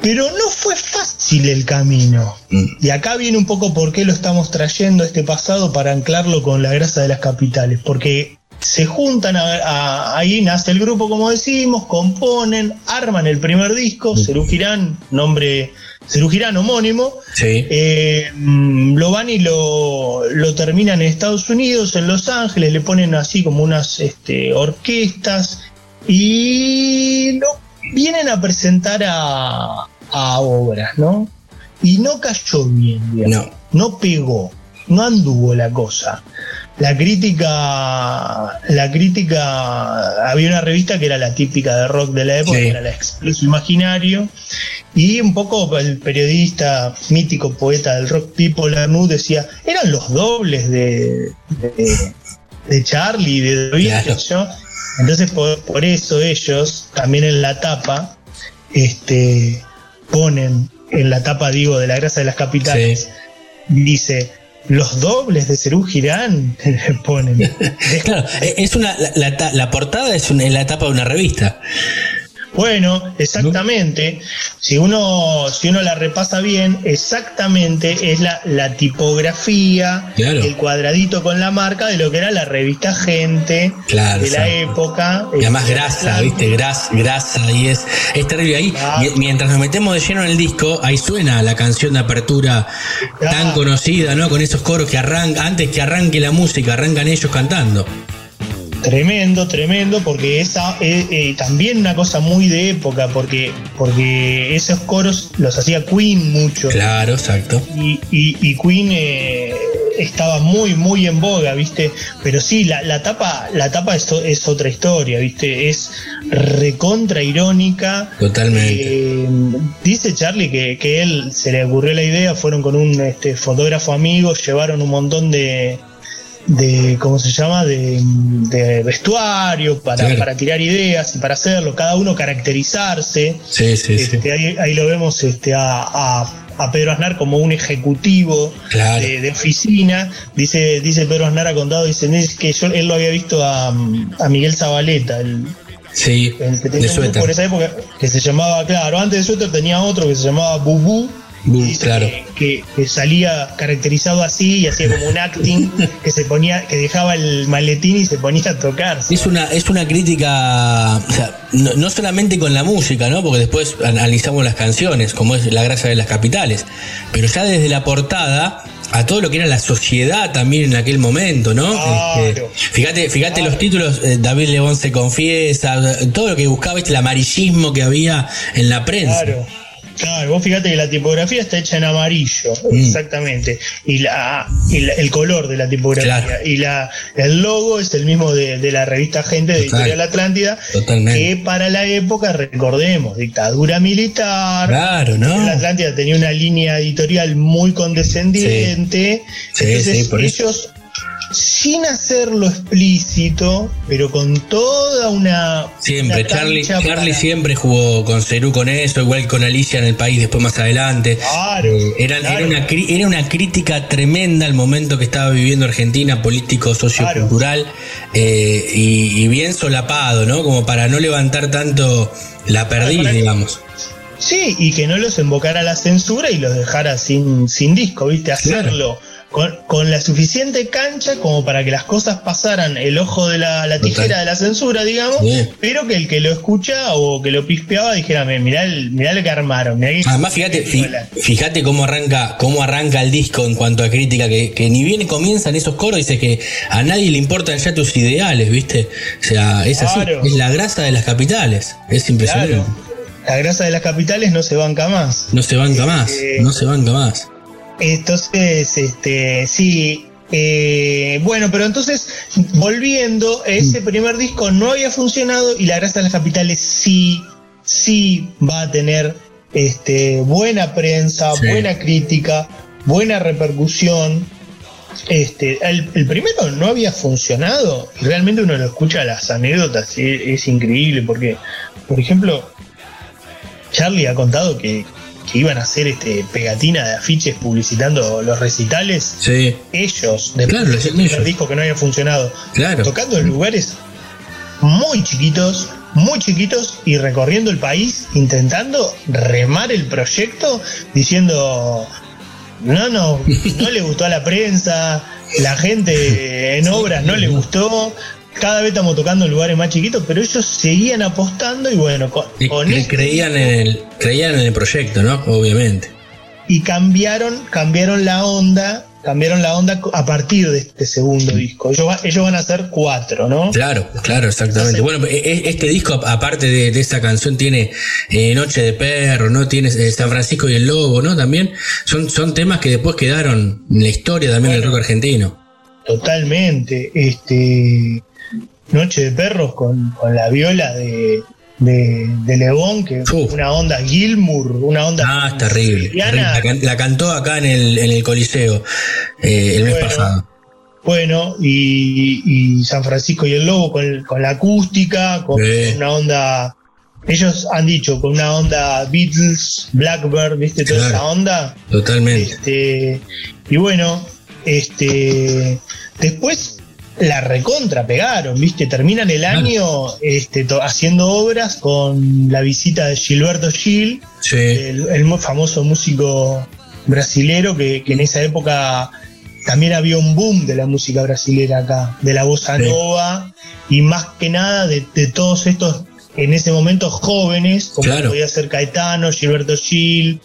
Pero no fue fácil el camino. Mm. Y acá viene un poco por qué lo estamos trayendo este pasado para anclarlo con la grasa de las capitales. Porque se juntan, a- a- ahí nace el grupo, como decimos, componen, arman el primer disco, Cerú Girán, nombre, Cerú Girán homónimo. Sí. Eh, mm, lo van y lo, lo terminan en Estados Unidos, en Los Ángeles, le ponen así como unas este, orquestas y lo vienen a presentar a, a obras, ¿no? Y no cayó bien, digamos. No. no pegó, no anduvo la cosa. La crítica, la crítica, había una revista que era la típica de rock de la época, Sí. que era la Expreso Imaginario, y un poco el periodista, mítico poeta del rock Pipo Lanús decía, eran los dobles de, de, de Charlie, de David, Claro. yo. Entonces por, por eso ellos, también en la tapa, este, ponen, en la tapa digo, de la grasa de las capitales, dice, los dobles de Cerú Girán le ponen. Claro, es una, la, la la portada es una- la tapa de una revista. Bueno, exactamente. Si uno, si uno la repasa bien, exactamente es la, la tipografía, Claro. el cuadradito con la marca de lo que era la revista Gente Claro, de la exacto. época. Y además Este, grasa, ¿viste? Grasa, grasa, y es, es terrible. Ahí, Ah. mi- mientras nos metemos de lleno en el disco, ahí suena la canción de apertura tan conocida, ¿no? Con esos coros que arrancan, antes que arranque la música, arrancan ellos cantando. Tremendo, tremendo, porque esa eh, eh, también una cosa muy de época, porque, porque esos coros los hacía Queen mucho. Claro, exacto. y, y- y Queen eh, estaba muy muy en boga, ¿viste? Pero sí, la, la tapa, la tapa es, es otra historia, ¿viste? Es recontra irónica. Totalmente. Eh, dice Charlie que, que él se le ocurrió la idea, fueron con un este, fotógrafo amigo, llevaron un montón de de cómo se llama de, de vestuario para, Claro. para tirar ideas y para hacerlo cada uno caracterizarse Sí, sí, sí. este, ahí, ahí lo vemos este, a, a- a Pedro Aznar como un ejecutivo Claro. de, de oficina. Dice, dice Pedro Aznar ha contado, dice "Es que yo, él lo había visto a, a Miguel Zabaleta, el, Sí, el que de tenía un grupo en esa época, que se llamaba, claro, antes de Suéter tenía otro que se llamaba Bubú. Dice claro. que, salía caracterizado así y hacía como un acting que se ponía, que dejaba el maletín y se ponía a tocar. Es una, es una crítica, o sea, no, no solamente con la música, ¿no? Porque después analizamos las canciones, como es la gracia de las capitales, pero ya desde la portada a todo lo que era la sociedad también en aquel momento, ¿no? Claro. Este, fíjate, fíjate Claro. los títulos, eh, David León se confiesa, todo lo que buscaba, ¿viste? el amarillismo que había en la prensa. Claro. Claro, vos fíjate que la tipografía está hecha en amarillo, Mm. exactamente. Y, la, y la- el color de la tipografía. Claro. Y la, el logo es el mismo de, de la revista Gente de Total. Editorial Atlántida. Totalmente. Que para la época, recordemos, dictadura militar. Claro, ¿no? La Atlántida tenía una línea editorial muy condescendiente. Sí, Entonces sí, por eso. ellos, sin hacerlo explícito, pero con toda una. Siempre, una Charlie, Charlie para- siempre jugó con Cerú con eso, igual con Alicia en el país después más adelante. Claro, Eh, era, claro. era, una, cri- era una crítica tremenda al momento que estaba viviendo Argentina, político, sociocultural, eh, y, y bien solapado, ¿no? Como para no levantar tanto la perdiz, digamos. Sí, y que no los invocara la censura y los dejara sin, sin disco, ¿viste? Hacerlo con, con la suficiente cancha como para que las cosas pasaran el ojo de la, la tijera Total. de la censura, digamos, Sí. pero que el que lo escucha o que lo pispeaba dijera, "Me- mirá, el- mirá lo que armaron. mirá que- Además, fíjate, fíjate cómo arranca, cómo arranca el disco en cuanto a crítica, que, que ni bien comienzan esos coros, dice que a nadie le importan ya tus ideales, ¿viste? O sea, es así, Claro. es la grasa de las capitales, es impresionante. Claro. La grasa de las capitales no se banca más. No se banca más, Eh, no se banca más. Entonces, este, sí. eh, bueno, pero entonces, volviendo, ese primer disco no había funcionado y La Grasa de las Capitales sí, sí va a tener este, buena prensa, Sí. buena crítica, buena repercusión. Este, el, el primero no había funcionado y realmente uno lo escucha las anécdotas es increíble porque, por ejemplo, Charlie ha contado que, que iban a hacer este pegatina de afiches publicitando los recitales. Sí, Ellos, después Claro, primer ellos. disco que no había funcionado, claro. tocando en lugares muy chiquitos, muy chiquitos y recorriendo el país intentando remar el proyecto diciendo no, no, no le gustó a la prensa, la gente en obras no le gustó, cada vez estamos tocando en lugares más chiquitos, pero ellos seguían apostando y bueno, con, Y con cre- este creían en el, creían en el proyecto, ¿no? Obviamente. y cambiaron, cambiaron la onda, cambiaron la onda a partir de este segundo disco. Ellos, va- ellos van a hacer cuatro, ¿no? Claro, claro, exactamente. Bueno, e- e- este disco, aparte de, de esta canción, tiene eh, Noche de Perro, ¿no? Tiene eh, San Francisco y el Lobo, ¿no? También son, son temas que después quedaron en la historia también del rock argentino. Totalmente. Este Noche de Perros con, con la viola de, de, de que Uf. una onda Gilmour, una onda. Ah, es terrible. La, la cantó acá en el, en el Coliseo eh, el mes pasado. Bueno, y, y San Francisco y el Lobo con, con la acústica, con una onda. Ellos han dicho con una onda Beatles, Blackbird, ¿viste? Toda Claro. esa onda. Totalmente. Este, y bueno, este, después la recontra pegaron, ¿viste? Terminan el año este, haciendo obras con la visita de Gilberto Gil, Sí. el, el muy famoso músico brasilero que, que en esa época también había un boom de la música brasilera acá, de la bossa Sí. nova y más que nada de, de todos estos en ese momento jóvenes, como Claro. podía ser Caetano, Gilberto Gil,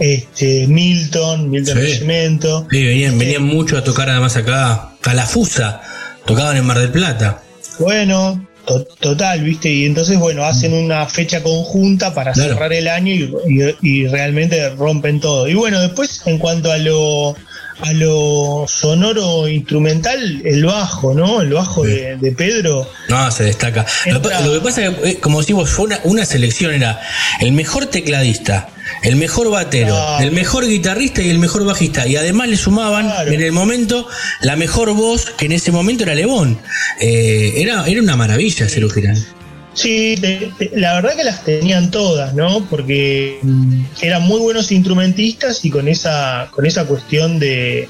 este, Milton, Milton Sí. Nascimento. Sí, venían, venían mucho a tocar además acá, Calafusa, tocaban en Mar del Plata. Bueno, to- total, ¿viste? Y entonces, bueno, hacen una fecha conjunta para Claro. cerrar el año y, y- y realmente rompen todo. Y bueno, después, en cuanto a lo a lo sonoro instrumental, el bajo, ¿no? El bajo Sí. de, de Pedro. No, se destaca. Lo, Entra- lo que pasa es que, eh, como decimos, fue una, una selección, era el mejor tecladista, el mejor batero, Claro. el mejor guitarrista y el mejor bajista. Y además le sumaban Claro. en el momento la mejor voz, que en ese momento era Lebón. Eh, era, era una maravilla Girán. Sí, te- te- la verdad que las tenían todas, ¿no? Porque mm, eran muy buenos instrumentistas y con esa, con esa cuestión de,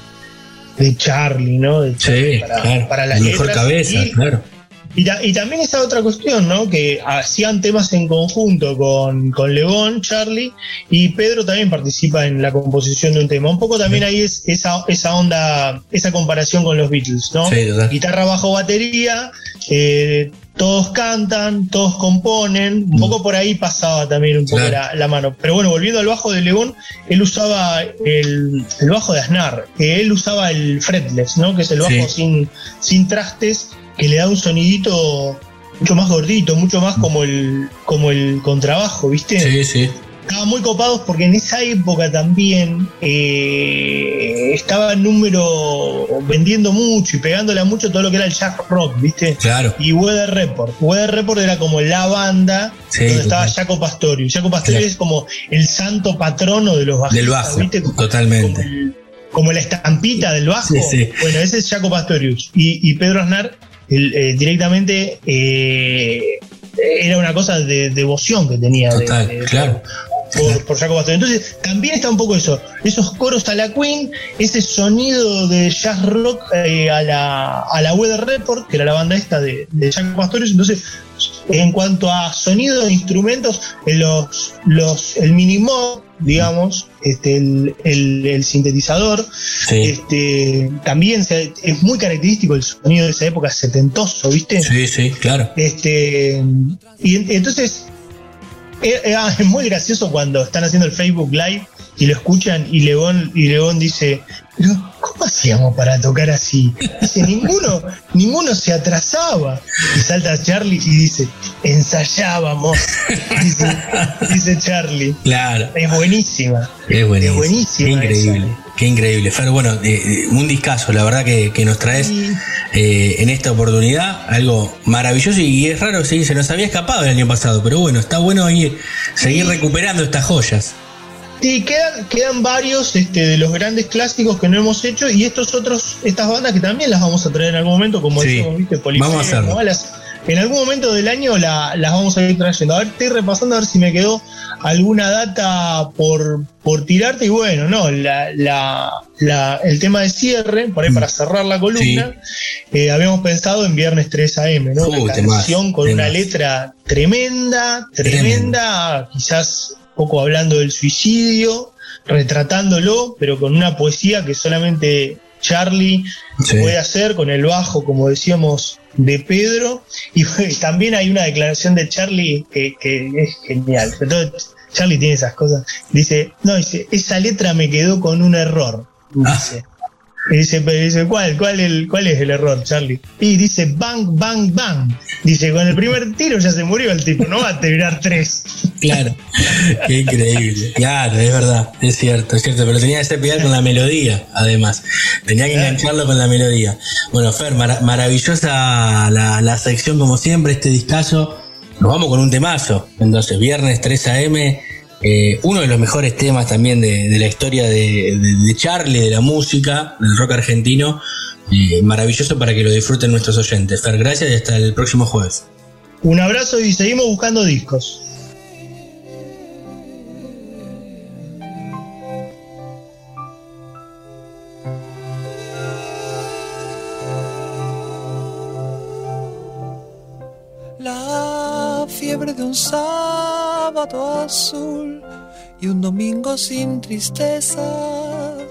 de Charlie, ¿no? De Charlie Sí, para, claro. para las mejor letras. cabeza, Y- claro. Y, ta- y también esa otra cuestión, ¿no? Que hacían temas en conjunto con, con Lebón, Charlie, y Pedro también participa en la composición de un tema. Un poco también ahí es esa, esa onda, esa comparación con los Beatles, ¿no? Sí. Guitarra bajo batería, eh, todos cantan, todos componen, un poco por ahí pasaba también un poco Mm. Claro. la, la mano. Pero bueno, volviendo al bajo de Lebón, él usaba el, el bajo de Aznar, que él usaba el fretless, ¿no? Que es el bajo Sí. sin, sin trastes, que le da un sonidito mucho más gordito, mucho más como el, como el contrabajo, ¿viste? Sí, sí. Estaban muy copados porque en esa época también eh, estaba el número vendiendo mucho y pegándola mucho todo lo que era el jazz rock, ¿viste? Claro. Y Weather Report. Weather Report era como la banda Sí, donde total. estaba Jaco Pastorius. Jaco Pastorius Claro. es como el santo patrono de los bajistas, Del bajo, ¿viste? Como- totalmente. Como, el- como la estampita del bajo. Sí, sí. Bueno, ese es Jaco Pastorius. Y, y Pedro Aznar el, eh, directamente eh, era una cosa de devoción que tenía. de- Total, de- claro. Por, por Jaco Pastorius. Entonces, también está un poco eso, esos coros a la Queen, ese sonido de jazz rock eh, a la, a la Weather Report, que era la banda esta de, de Jaco Pastorius. Entonces, en cuanto a sonido de instrumentos, eh, los, los, el minimod, digamos, este, el, el- el sintetizador, Sí. este, también se- es muy característico el sonido de esa época setentoso, ¿viste? Sí, sí, claro. Este, y en- entonces eh, eh, ah, es muy gracioso cuando están haciendo el Facebook Live y lo escuchan y León, y León dice, pero ¿cómo hacíamos para tocar así? Dice, ninguno, ninguno se atrasaba. Y salta Charlie y dice, ensayábamos. Dice, dice Charlie. Claro. Es buenísima. Es buenísimo. Es buenísima increíble. esa. Qué increíble. Fer, bueno, eh, eh, un discazo, la verdad que, que nos traes Sí. eh, en esta oportunidad algo maravilloso y es raro, sí, se nos había escapado el año pasado, pero bueno, está bueno ir, seguir recuperando estas joyas. Sí, quedan, quedan varios este, de los grandes clásicos que no hemos hecho y estos otros, estas bandas que también las vamos a traer en algún momento, como Sí, decimos, ¿viste? vamos a hacerlo. ¿no? Las- en algún momento del año la- las vamos a ir trayendo. A ver, estoy repasando a ver si me quedó alguna data por, por tirarte. Y bueno, no, la, la- la- el tema de cierre, por ahí para cerrar la columna, eh, habíamos pensado en Viernes 3 AM, ¿no? Uh, Una canción con una letra tremenda, tremenda, quizás poco hablando del suicidio, retratándolo, pero con una poesía que solamente Charlie Sí. puede hacer con el bajo, como decíamos, de Pedro. Y también hay una declaración de Charlie que, que es genial. Todo Charlie tiene esas cosas. Dice, no, dice, esa letra me quedó con un error. Dice. Y dice, dice, ¿cuál, cuál, el, ¿cuál es el error, Charlie? Y dice, bang, bang, bang. Dice, con el primer tiro ya se murió el tipo, no va a tirar tres. Claro. Qué increíble. Claro, es verdad, es cierto, es cierto, pero tenía que ser pegar con la melodía, además. Tenía que engancharlo con la melodía. Bueno, Fer, mara- maravillosa la, la sección como siempre, este discazo. Nos vamos con un temazo. Entonces, viernes 3 AM, eh, uno de los mejores temas también de, la historia de Charlie, de la música, del rock argentino. Eh, maravilloso para que lo disfruten nuestros oyentes. Fer, gracias y hasta el próximo jueves. Un abrazo y seguimos buscando discos. Azul y un domingo sin tristezas.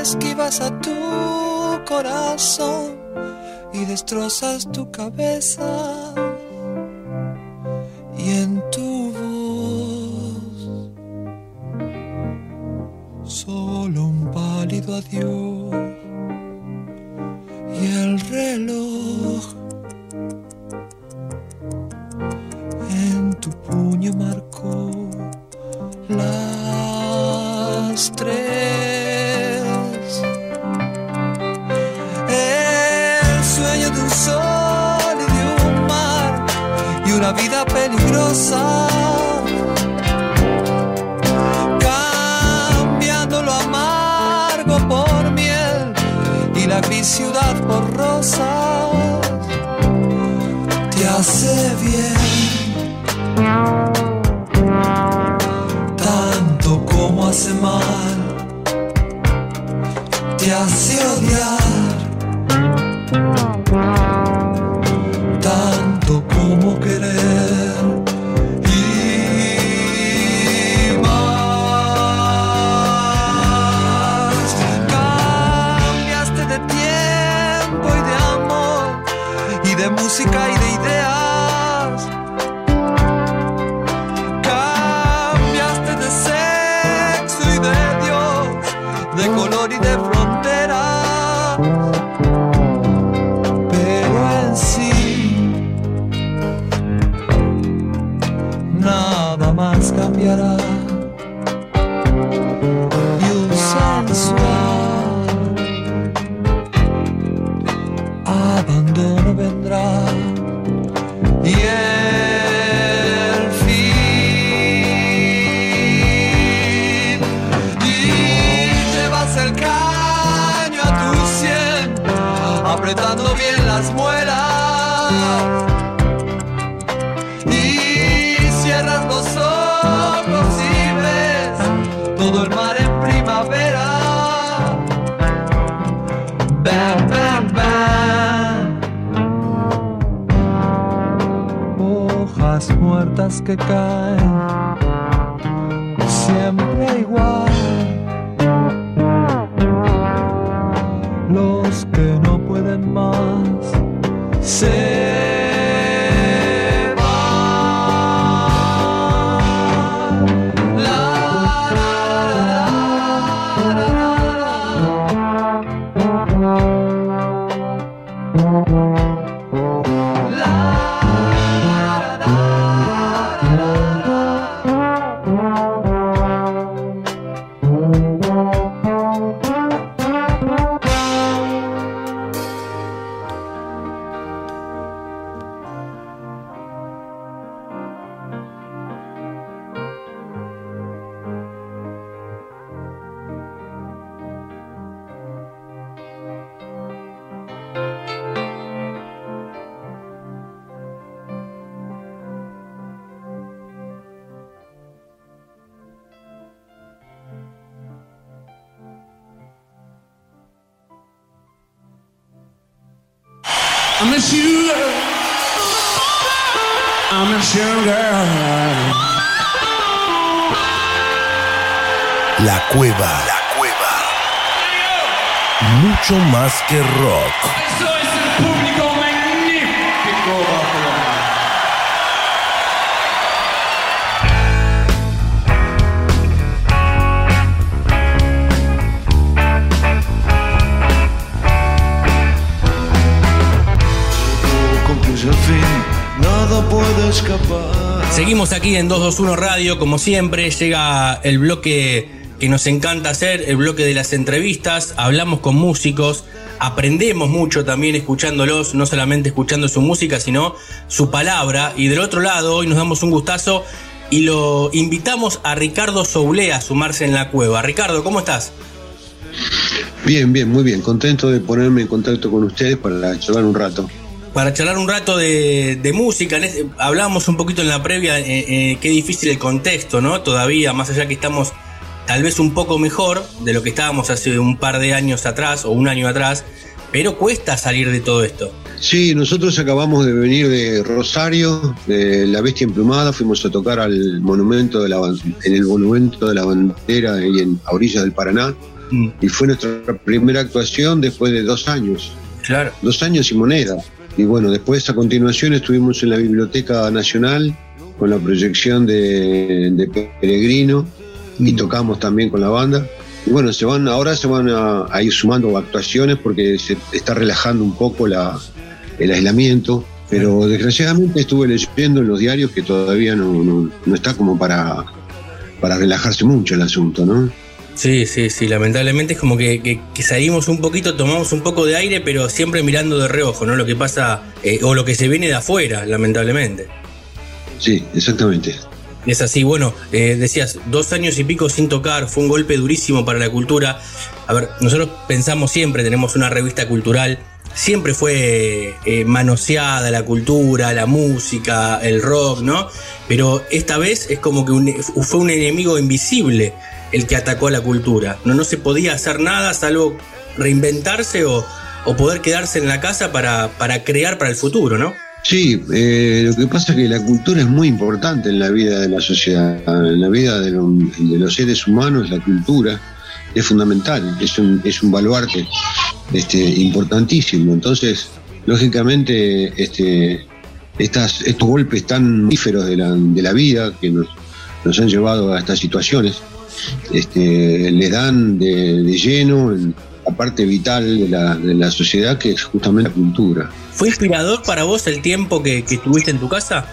Esquivas a tu corazón y destrozas tu cabeza y en tu voz solo un pálido adiós y el reloj marcó las tres. El sueño de un sol y de un mar y una vida peligrosa. Cambiando lo amargo por miel y la gris ciudad por rosas. Te hace bien tanto como hace mal, te hace odiar 2.1 Radio, como siempre, llega el bloque que nos encanta hacer, el bloque de las entrevistas, hablamos con músicos, aprendemos mucho también escuchándolos, no solamente escuchando su música, sino su palabra. Y del otro lado, hoy nos damos un gustazo y lo invitamos a Ricardo Soule a sumarse en la cueva. Ricardo, ¿cómo estás? Bien, bien, muy bien. Contento de ponerme en contacto con ustedes para charlar un rato. Para charlar un rato de, de música, este- hablábamos un poquito en la previa, eh, eh, qué difícil el contexto, ¿no? Todavía, más allá que estamos tal vez un poco mejor de lo que estábamos hace un par de años atrás o un año atrás, pero cuesta salir de todo esto. Sí, nosotros acabamos de venir de Rosario, de La Bestia Emplumada, fuimos a tocar al monumento de la, en el monumento de la bandera ahí en, a orillas del Paraná, y fue nuestra primera actuación después de dos años. Claro. Dos años y moneda. Y bueno, después a continuación estuvimos en la Biblioteca Nacional con la proyección de, de Peregrino y tocamos también con la banda. Y bueno, se van, ahora se van a, a ir sumando actuaciones porque se está relajando un poco la, el aislamiento. Pero desgraciadamente estuve leyendo en los diarios que todavía no, no, no está como para, para relajarse mucho el asunto, ¿no? Sí, sí, sí, lamentablemente es como que, que- que salimos un poquito, tomamos un poco de aire, pero siempre mirando de reojo, ¿no? Lo que pasa, eh, o lo que se viene de afuera, lamentablemente. Sí, exactamente. Es así, bueno, eh, decías, dos años y pico sin tocar, fue un golpe durísimo para la cultura. A ver, nosotros pensamos siempre, tenemos una revista cultural, siempre fue eh, manoseada la cultura, la música, el rock, ¿no? Pero esta vez es como que un- fue un enemigo invisible el que atacó a la cultura. No, no se podía hacer nada salvo reinventarse o, o poder quedarse en la casa para, para crear para el futuro, ¿no? Sí, eh, lo que pasa es que la cultura es muy importante en la vida de la sociedad, en la vida de, de los seres humanos, la cultura es fundamental, es un, es un baluarte este, importantísimo. Entonces, lógicamente, este, estas, estos golpes tan míferos de la, de la vida que nos, nos han llevado a estas situaciones, este, le dan de, de lleno en la parte vital de la, de la sociedad que es justamente la cultura. ¿Fue inspirador para vos el tiempo que, que estuviste en tu casa?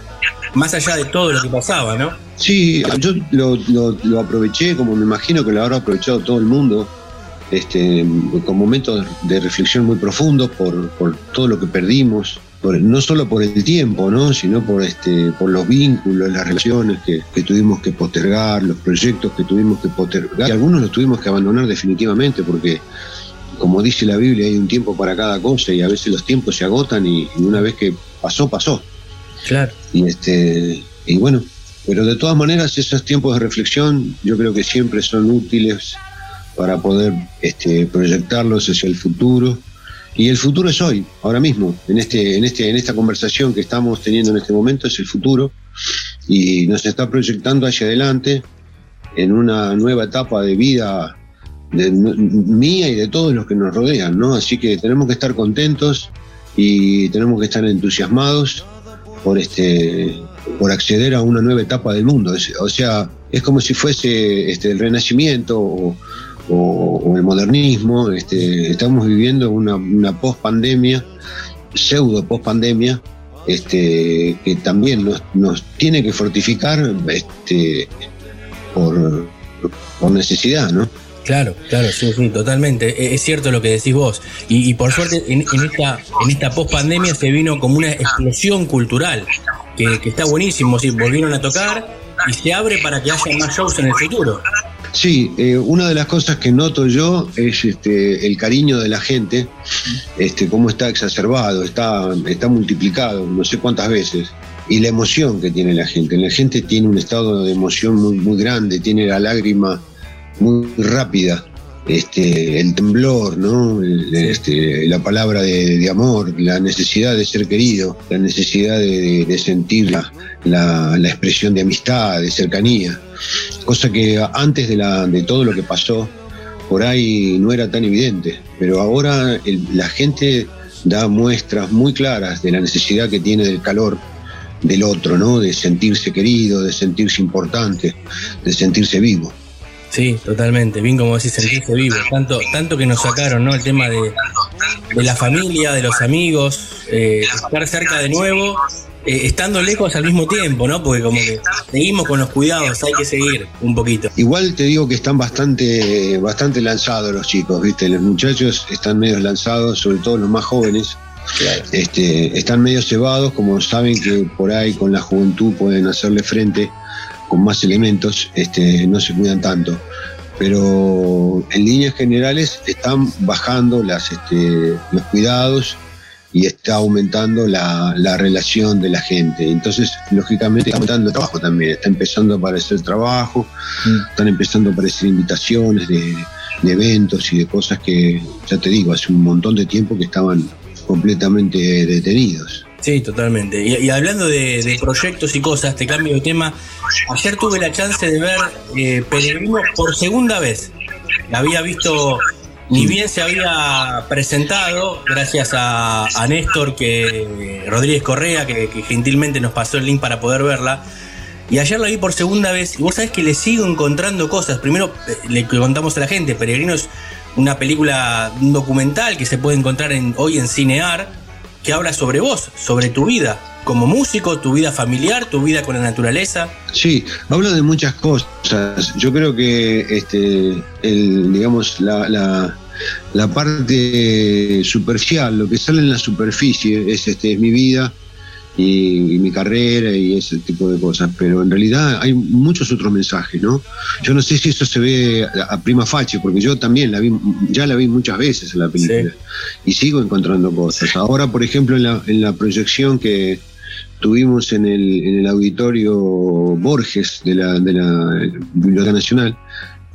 Más allá de todo lo que pasaba, ¿no? Sí, yo lo, lo- lo aproveché, como me imagino que lo habrá aprovechado todo el mundo, este, con momentos de reflexión muy profundos por, por todo lo que perdimos, por- no solo por el tiempo, ¿no? sino por, este, por los vínculos, las relaciones que, que tuvimos que postergar, los proyectos que tuvimos que postergar, y algunos los tuvimos que abandonar definitivamente porque como dice la Biblia, hay un tiempo para cada cosa y a veces los tiempos se agotan y, y una vez que pasó, pasó. Claro. Y este y bueno, pero de todas maneras esos tiempos de reflexión yo creo que siempre son útiles para poder este, proyectarlos hacia el futuro. Y el futuro es hoy, ahora mismo, en este, en este, en esta conversación que estamos teniendo en este momento es el futuro y nos está proyectando hacia adelante en una nueva etapa de vida mía y de todos los que nos rodean, ¿no? Así que tenemos que estar contentos y tenemos que estar entusiasmados por este por acceder a una nueva etapa del mundo. O sea, es como si fuese este, el renacimiento o- el modernismo. Este, estamos viviendo una, una post-pandemia, pseudo post-pandemia, este, que también nos, nos tiene que fortificar este, por, por necesidad, ¿no? Claro, claro, sí, totalmente. E- Es cierto lo que decís vos. Y, por suerte, en, en esta, en esta post-pandemia se vino como una explosión cultural, que, que está buenísimo. Sí, volvieron a tocar y se abre para que haya más shows en el futuro. Sí, eh, una de las cosas que noto yo es este, el cariño de la gente, este, cómo está exacerbado, está, está multiplicado, no sé cuántas veces, y la emoción que tiene la gente. La gente tiene un estado de emoción muy, muy grande, tiene la lágrima muy rápida, este, el temblor, este, la palabra de, de amor, la necesidad de ser querido, la necesidad de, de sentir la, la- la expresión de amistad, de cercanía, cosa que antes de, la, de todo lo que pasó, por ahí no era tan evidente, pero ahora el- la gente da muestras muy claras de la necesidad que tiene del calor del otro, ¿no? De sentirse querido, de sentirse importante, de sentirse vivo. Sí, totalmente. Bien como decís, sentirse vivo. Tanto, tanto que nos sacaron, ¿no? El tema de, de la familia, de los amigos, eh, estar cerca de nuevo, eh, estando lejos al mismo tiempo, ¿no? Porque como que seguimos con los cuidados, hay que seguir un poquito. Igual te digo que están bastante, bastante lanzados los chicos, ¿viste? Los muchachos están medio lanzados, sobre todo los más jóvenes. Este, están medio cebados, como saben que por ahí con la juventud pueden hacerle frente con más elementos, este, no se cuidan tanto. Pero en líneas generales están bajando las, este, los cuidados y está aumentando la, la relación de la gente. Entonces, lógicamente, está aumentando el trabajo también. Está empezando a aparecer trabajo, están empezando a aparecer invitaciones de, de eventos y de cosas que, ya te digo, hace un montón de tiempo que estaban completamente detenidos. Sí, totalmente. Y, y hablando de, de proyectos y cosas, te cambio de tema. Ayer tuve la chance de ver eh, Peregrino por segunda vez. La había visto, ni bien se había presentado, gracias a, a Néstor que Rodríguez Correa, que, que gentilmente nos pasó el link para poder verla. Y ayer la vi por segunda vez y vos sabés que le sigo encontrando cosas. Primero eh, le contamos a la gente, Peregrino es una película, un documental que se puede encontrar en, hoy en Cinear, que habla sobre vos, sobre tu vida como músico, tu vida familiar, tu vida con la naturaleza. Sí, habla de muchas cosas. Yo creo que este, el, digamos, la, la, la parte superficial, lo que sale en la superficie, es, este, es mi vida y, y mi carrera y ese tipo de cosas. Pero en realidad hay muchos otros mensajes, ¿no? Yo no sé si eso se ve a, a prima facie, porque yo también la vi, ya la vi muchas veces en la película y sigo encontrando cosas. Ahora, por ejemplo, en la, en la proyección que tuvimos en el, en el auditorio Borges de la, de la Biblioteca Nacional,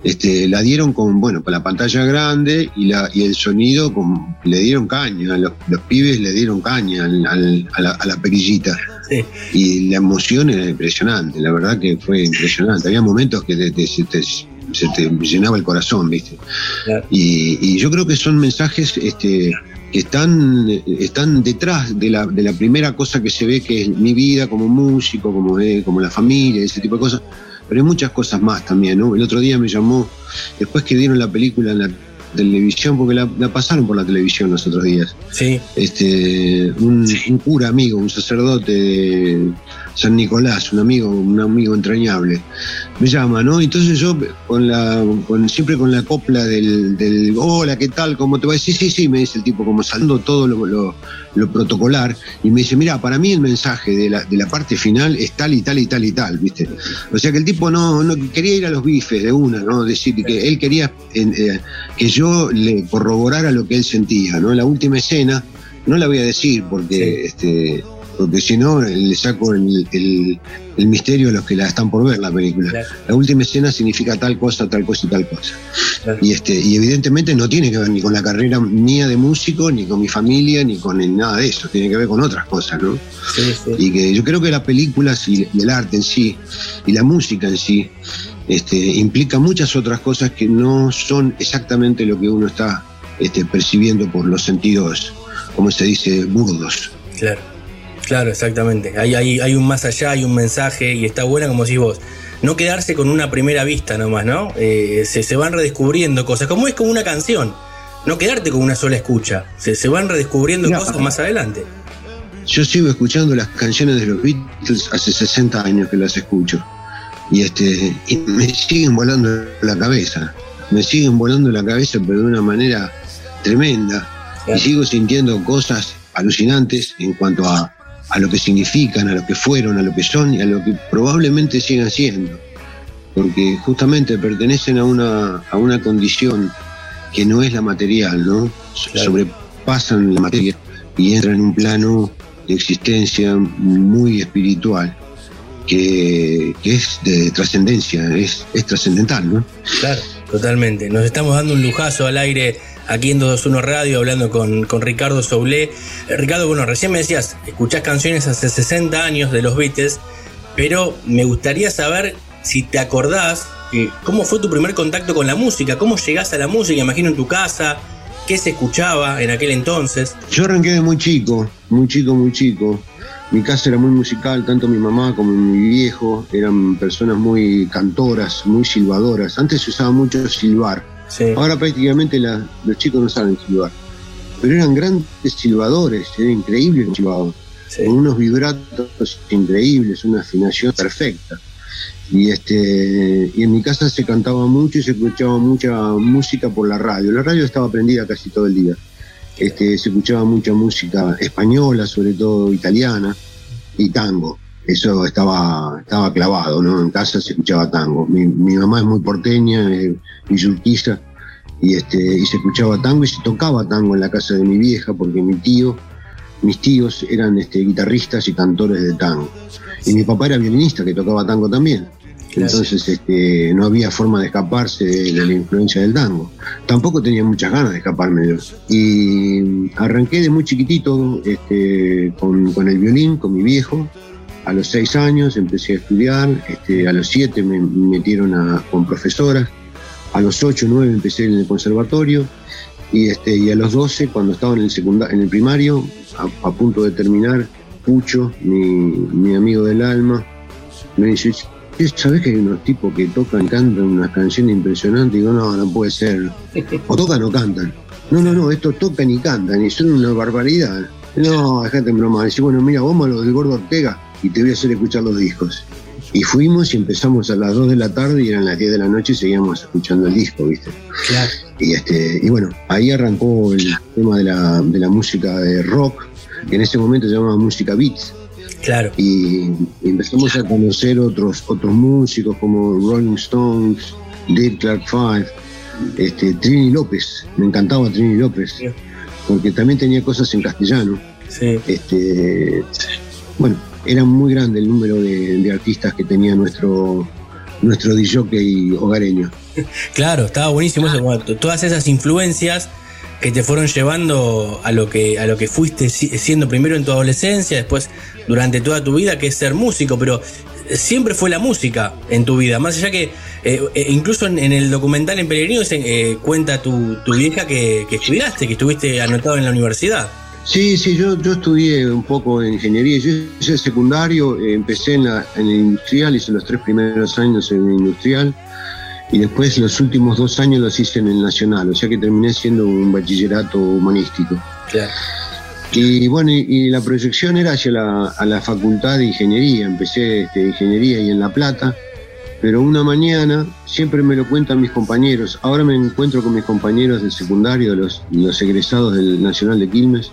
este, la dieron con, bueno, con la pantalla grande y, la, y el sonido con, le dieron caña, los, los pibes le dieron caña al- al- a, la, a la perillita. Y la emoción era impresionante, la verdad que fue impresionante. Había momentos que te- te- se, te, se te llenaba el corazón, ¿viste? Y, y yo creo que son mensajes este, que están, están detrás de la, de la primera cosa que se ve, que es mi vida como músico, como, eh, como la familia, ese tipo de cosas. Pero hay muchas cosas más también, ¿no? El otro día me llamó, después que dieron la película en la televisión, porque la, la pasaron por la televisión los otros días. Sí. Este, un, un cura amigo, un sacerdote de San Nicolás, un amigo, un amigo entrañable, me llama, ¿no? Entonces yo con la, con, siempre con la copla del, del hola, ¿qué tal? ¿Cómo te va? Sí, sí, sí, me dice el tipo, como saltando todo lo, lo- lo protocolar, y me dice, mira, para mí el mensaje de la, de la parte final es tal y tal y tal y tal, ¿viste? O sea que el tipo no, no quería ir a los bifes de una, ¿no? Decir que él quería en- eh, que yo le corroborara lo que él sentía, ¿no? La última escena, no la voy a decir porque este porque si no le saco el, el- el misterio a los que la están por ver la película. La última escena significa tal cosa, tal cosa y tal cosa. Y este y evidentemente no tiene que ver ni con la carrera mía de músico, ni con mi familia, ni con nada de eso. Tiene que ver con otras cosas, ¿no? Y que yo creo que las películas y el arte en sí, y la música en sí, este, implica muchas otras cosas que no son exactamente lo que uno está este, percibiendo por los sentidos, como se dice, burdos. Claro, claro, exactamente. Hay, hay, hay un más allá, hay un mensaje y está buena como decís vos. No quedarse con una primera vista nomás, ¿no? Eh, se, se van redescubriendo cosas, como es como una canción. No quedarte con una sola escucha. Se, se van redescubriendo No. cosas más adelante. Yo sigo escuchando las canciones de los Beatles hace 60 años que las escucho. Y, este, y me siguen volando la cabeza. Me siguen volando la cabeza, pero de una manera tremenda. Y sigo sintiendo cosas alucinantes en cuanto a, a lo que significan, a lo que fueron, a lo que son y a lo que probablemente sigan siendo. Porque justamente pertenecen a una, a una condición que no es la material, ¿no? Sobrepasan la materia y entran en un plano de existencia muy espiritual que, que es de trascendencia, es, es trascendental, ¿no? Claro, totalmente. Nos estamos dando un lujazo al aire aquí en 221 Radio hablando con, con Ricardo Soulé. Eh, Ricardo, bueno, recién me decías, escuchás canciones hace 60 años de los Beatles, pero me gustaría saber si te acordás eh, cómo fue tu primer contacto con la música, cómo llegaste a la música, imagino en tu casa, qué se escuchaba en aquel entonces. Yo arranqué de muy chico, muy chico, muy chico. Mi casa era muy musical, tanto mi mamá como mi viejo eran personas muy cantoras, muy silbadoras. Antes se usaba mucho silbar. Ahora prácticamente la- los chicos no saben silbar. Pero eran grandes silbadores, era increíble silbado. Con unos vibratos increíbles, una afinación perfecta. Y, este, y en mi casa se cantaba mucho y se escuchaba mucha música por la radio. La radio estaba prendida casi todo el día. Este, se escuchaba mucha música española, sobre todo italiana, y tango. Eso estaba, estaba clavado, ¿no? En casa se escuchaba tango. Mi, mi mamá es muy porteña, eh, villurquiza, y, este, y se escuchaba tango y se tocaba tango en la casa de mi vieja, porque mi tío, mis tíos eran este, guitarristas y cantores de tango. Y mi papá era violinista, que tocaba tango también. Entonces este, no había forma de escaparse de, de la influencia del tango. Tampoco tenía muchas ganas de escaparme yo. Y arranqué de muy chiquitito este, con, con el violín, con mi viejo. A los seis años empecé a estudiar, este, a los siete me metieron a- con profesoras, a los ocho, nueve empecé en el conservatorio y, este, y a los 12, cuando estaba en el, secunda- en el primario, a, punto de terminar, Pucho, mi, mi amigo del alma, me dice, "Che, ¿sabes que hay unos tipos que tocan, cantan unas canciones impresionantes? Y digo, no, no puede ser. O tocan o cantan. No, no, no, estos tocan y cantan y son una barbaridad. No, dejate en broma. Dice, bueno, mira, vamos a lo del Gordo Ortega y te voy a hacer escuchar los discos. Y fuimos y empezamos a las 2 de la tarde y eran las 10 de la noche y seguíamos escuchando el disco, ¿viste? Claro. Y, este, y bueno, ahí arrancó el tema de la, de la música de rock, que en ese momento se llamaba música beats. Claro. Y, y empezamos a conocer otros, otros músicos como Rolling Stones, Dave Clark Five, este, Trini López. Me encantaba Trini López, porque también tenía cosas en castellano. Sí. Este, bueno, era muy grande el número de, artistas que tenía nuestro, nuestro DJ hogareño. Claro, estaba buenísimo eso, todas esas influencias que te fueron llevando a lo que a lo que fuiste si- siendo primero en tu adolescencia, después durante toda tu vida, que es ser músico, pero siempre fue la música en tu vida, más allá que eh, eh, incluso en, el documental en Peregrino eh, cuenta tu, tu vieja que, que estudiaste, que estuviste anotado en la universidad. Sí, sí, yo, yo estudié un poco de ingeniería. Yo hice secundario, eh, empecé en, la, en el industrial, hice los tres primeros años en el industrial y después los últimos dos años los hice en el nacional, o sea que terminé siendo un bachillerato humanístico. Claro. Y bueno, y, y la proyección era hacia la, a la facultad de ingeniería. Empecé este, ingeniería y en La Plata, pero una mañana, siempre me lo cuentan mis compañeros, ahora me encuentro con mis compañeros del secundario, los, los egresados del Nacional de Quilmes,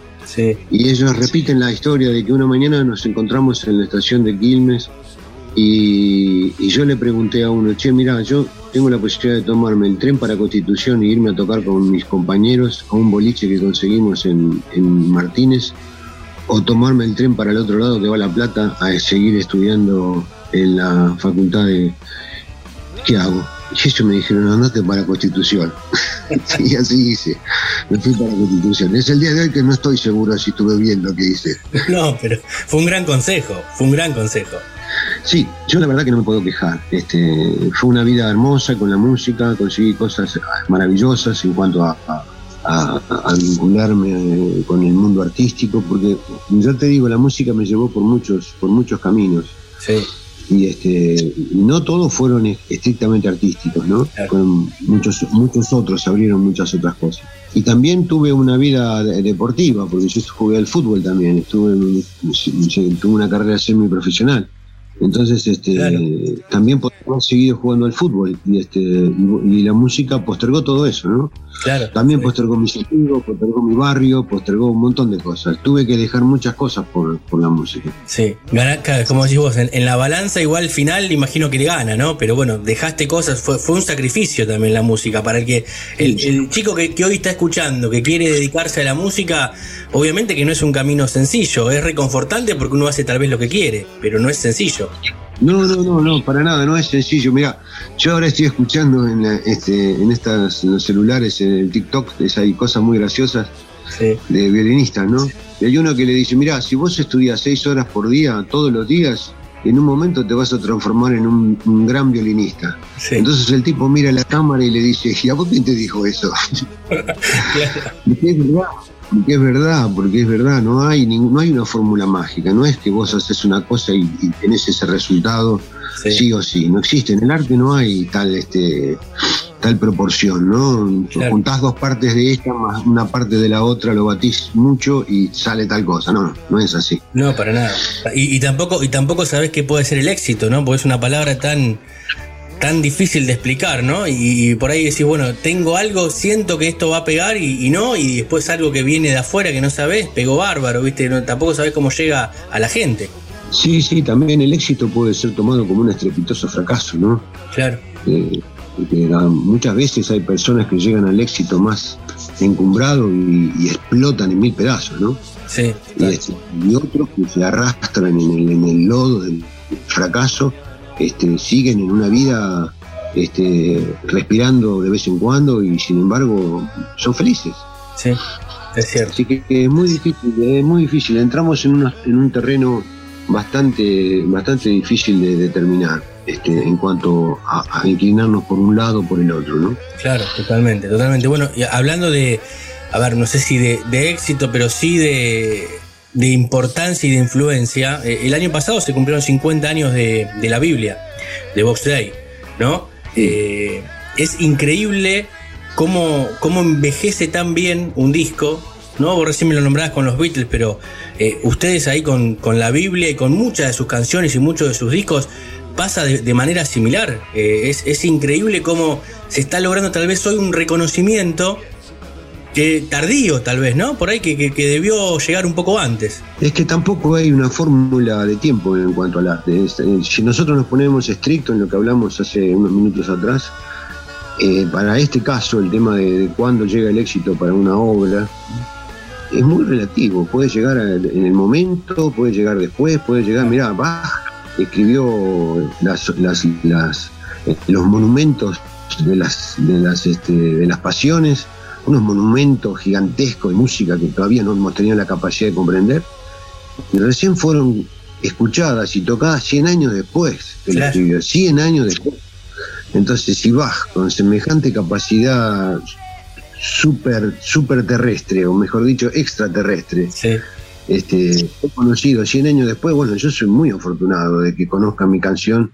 Y ellos repiten la historia de que una mañana nos encontramos en la estación de Quilmes y, y yo le pregunté a uno, che, mira, yo tengo la posibilidad de tomarme el tren para Constitución e irme a tocar con mis compañeros a un boliche que conseguimos en, en Martínez, o tomarme el tren para el otro lado que va a La Plata a seguir estudiando en la facultad de... ¿Qué hago? Y ellos me dijeron, andate para Constitución. y así hice. Me fui para Constitución. Es el día de hoy que no estoy seguro si estuve bien lo que hice. No, pero fue un gran consejo, fue un gran consejo. Sí, yo la verdad que no me puedo quejar. Este, fue una vida hermosa con la música, conseguí cosas maravillosas en cuanto a, a- a- a vincularme eh, con el mundo artístico, porque yo te digo, la música me llevó por muchos, por muchos caminos. Sí. Y este, no todos fueron estrictamente artísticos, ¿no? Fueron muchos, muchos otros abrieron muchas otras cosas. Y también tuve una vida de- deportiva, porque yo jugué al fútbol también, estuve tuve una carrera semiprofesional. Entonces, este, también haber seguido jugando al fútbol y, este, y, la música postergó todo eso, ¿no? Claro. También postergó mis amigos, postergó mi barrio, postergó un montón de cosas. Tuve que dejar muchas cosas por, por la música. Sí, como decís vos, en, en la balanza igual al final imagino que le gana, ¿no? Pero bueno, dejaste cosas, fue, fue un sacrificio también la música, para el que el, el chico que, que hoy está escuchando, que quiere dedicarse a la música, obviamente que no es un camino sencillo, es reconfortante porque uno hace tal vez lo que quiere, pero no es sencillo. No, no, no, no, para nada, no es sencillo. Mira, yo ahora estoy escuchando en, la- este, en estas en los celulares, en el TikTok, es, hay cosas muy graciosas de violinistas, ¿no? Y hay uno que le dice, mira, si vos estudias seis horas por día, todos los días, en un momento te vas a transformar en un, un gran violinista. Entonces el tipo mira la cámara y le dice, ¿y a vos quién te dijo eso? Porque es verdad, porque es verdad, porque es verdad, no hay, no hay una fórmula mágica, no es que vos haces una cosa y, y tenés ese resultado sí. o sí, no existe, en el arte no hay tal este tal proporción, ¿no? Juntás dos partes de esta más una parte de la otra, lo batís mucho y sale tal cosa, no, no es así. No, para nada. Y, y tampoco, y tampoco sabes qué puede ser el éxito, ¿no? Porque es una palabra tan, tan difícil de explicar, ¿no? Y, y por ahí decís, bueno, tengo algo, siento que esto va a pegar y, y no, y después algo que viene de afuera que no sabes, pegó bárbaro, ¿viste? No, tampoco sabes cómo llega a la gente. Sí, sí, también el éxito puede ser tomado como un estrepitoso fracaso, ¿no? Claro. Eh, porque, muchas veces hay personas que llegan al éxito más encumbrado y, y explotan en mil pedazos, ¿no? Sí. Y, este, y otros que se arrastran en el, en el lodo del fracaso este, siguen en una vida este, respirando de vez en cuando y sin embargo son felices. Sí, es cierto. Así que es muy difícil, es muy difícil. Entramos en, una- en un terreno bastante, bastante difícil de determinar este, en cuanto a, a inclinarnos por un lado o por el otro, ¿no? Claro, totalmente, totalmente. Bueno, y hablando de, a ver, no sé si de, de éxito, pero sí de, de importancia y de influencia, eh, el año pasado se cumplieron 50 años de, de la Biblia, de Box Day, ¿no? Eh, es increíble cómo, cómo envejece tan bien un disco, ¿no? Vos recién me lo nombrabas con los Beatles, pero eh, ustedes ahí con, con la Biblia y con muchas de sus canciones y muchos de sus discos pasa de, de manera similar. Eh, es, es increíble cómo se está logrando tal vez hoy un reconocimiento que tardío tal vez, ¿no? Por ahí que, debió llegar un poco antes. Es que tampoco hay una fórmula de tiempo en cuanto al arte. Eh, si nosotros nos ponemos estrictos en lo que hablamos hace unos minutos atrás, eh, para este caso el tema de, cuándo llega el éxito para una obra es muy relativo. Puede llegar en el momento, puede llegar después, puede llegar, mirá, Bach escribió los monumentos de las, de, las, este, de las pasiones, unos monumentos gigantescos de música que todavía no hemos tenido la capacidad de comprender, y recién fueron escuchadas y tocadas 100 años después que Claro. escribió, 100 años después. Entonces, si Bach, con semejante capacidad super, super terrestre, o mejor dicho, extraterrestre, este, fue conocido 100 años después, bueno, yo soy muy afortunado de que conozca mi canción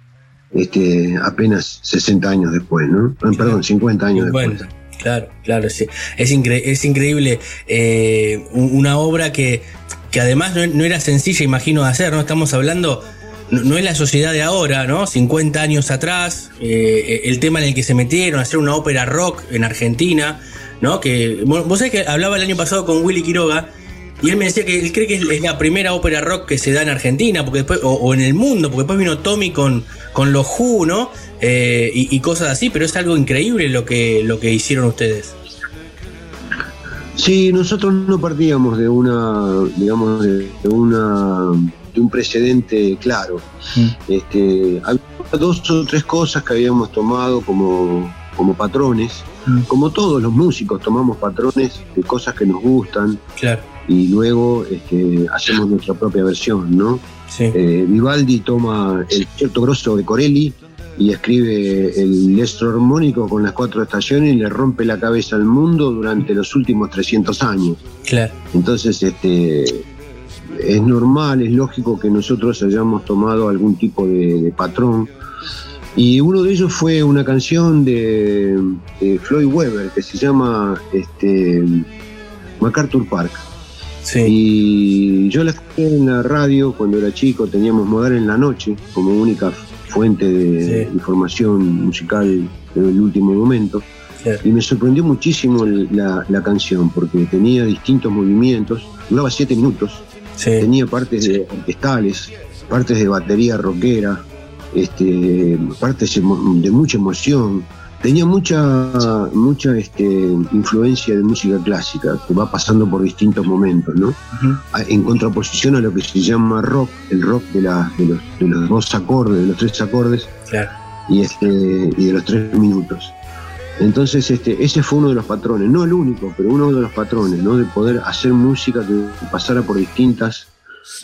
este, apenas 60 años después, ¿no? Eh, Perdón, 50 años después. 50. Claro, claro, sí. Es, es increíble eh, un- una obra que, que además no, era sencilla, imagino, de hacer, ¿no? Estamos hablando, no, es la sociedad de ahora, ¿no? 50 años atrás, eh, el tema en el que se metieron, hacer una ópera rock en Argentina, ¿no? Que, vos sabés que hablaba el año pasado con Willy Quiroga y él me decía que él cree que es, la primera ópera rock que se da en Argentina, porque después, o, o en el mundo, porque después vino Tommy con, con los Who, ¿no? Eh, y, y cosas así, pero es algo increíble lo que, lo que hicieron ustedes. Sí, nosotros no partíamos de una, digamos, de, de una, de un precedente claro. Este, había dos o tres cosas que habíamos tomado como, como patrones. Como todos los músicos tomamos patrones de cosas que nos gustan Claro. Y luego este, hacemos nuestra propia versión, ¿no? Eh, Vivaldi toma el cierto grosso de Corelli y escribe el estro armónico con las cuatro estaciones y le rompe la cabeza al mundo durante los últimos 300 años. Claro. Entonces, este, es normal, es lógico que nosotros hayamos tomado algún tipo de, de patrón. Y uno de ellos fue una canción de, de Floyd Weber que se llama este, MacArthur Park. Y yo la escuché en la radio cuando era chico, teníamos Modar en la Noche como única fuente de información musical del último momento. Y me sorprendió muchísimo la, la canción porque tenía distintos movimientos, duraba siete minutos, tenía partes de orquestales, partes de batería rockera, este, partes de mucha emoción, tenía mucha, mucha este, influencia de música clásica que va pasando por distintos momentos, ¿no? A- En contraposición a lo que se llama rock, el rock de, la- de los, de los dos acordes, de los tres acordes Claro. y, este, y de los tres minutos. Entonces, este, ese fue uno de los patrones, no el único, pero uno de los patrones, ¿no? De poder hacer música que pasara por distintas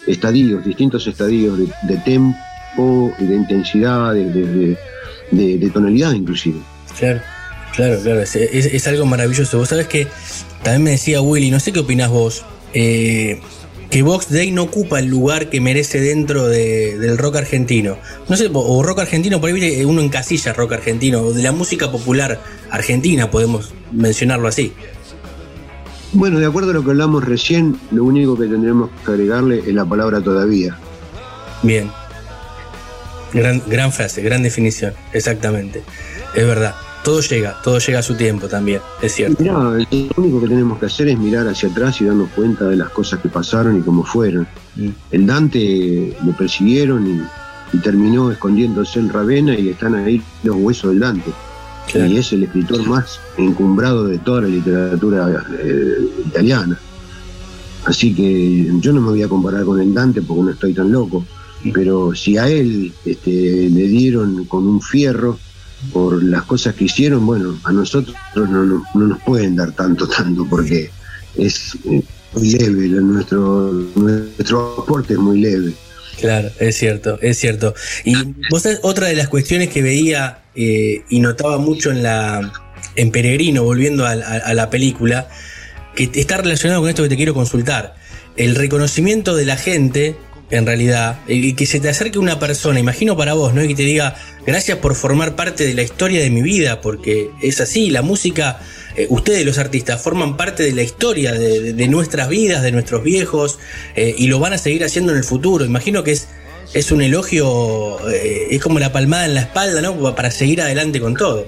estadios, distintos estadios de, de tempo y de intensidad, de- de- de tonalidad inclusive. Claro, claro, claro. Es, es- es algo maravilloso. Vos sabés que también me decía Willy, no sé qué opinás vos, eh, que Vox Day no ocupa el lugar que merece dentro de- del rock argentino. No sé, o rock argentino, por ahí uno encasilla rock argentino, o de la música popular argentina, podemos mencionarlo así. Bueno, de acuerdo a lo que hablamos recién, lo único que tendremos que agregarle es la palabra todavía. Bien. Gran, gran frase, gran definición, exactamente. Es verdad. Todo llega, todo llega a su tiempo también, es cierto. Mirá, lo único que tenemos que hacer es mirar hacia atrás y darnos cuenta de las cosas que pasaron y cómo fueron. El Dante lo persiguieron y, y terminó escondiéndose en Ravenna y están ahí los huesos del Dante. Y es el escritor más encumbrado de toda la literatura eh, italiana. Así que yo no me voy a comparar con el Dante porque no estoy tan loco. pero si a él este, le dieron con un fierro por las cosas que hicieron, bueno, a nosotros no, no- no nos pueden dar tanto, tanto, porque es eh, muy leve, nuestro, nuestro aporte es muy leve. Claro, es cierto, es cierto. Y vos otra de las cuestiones que veía eh, y notaba mucho en la en Peregrino, volviendo a, a- a la película, que está relacionado con esto que te quiero consultar. El reconocimiento de la gente, en realidad, y que se te acerque una persona, imagino para vos, ¿no? Y que te diga, gracias por formar parte de la historia de mi vida, porque es así, la música, eh, ustedes los artistas forman parte de la historia de, de- nuestras vidas, de nuestros viejos, eh, y lo van a seguir haciendo en el futuro. Imagino que es, es un elogio, eh, es como la palmada en la espalda, ¿no? Para seguir adelante con todo.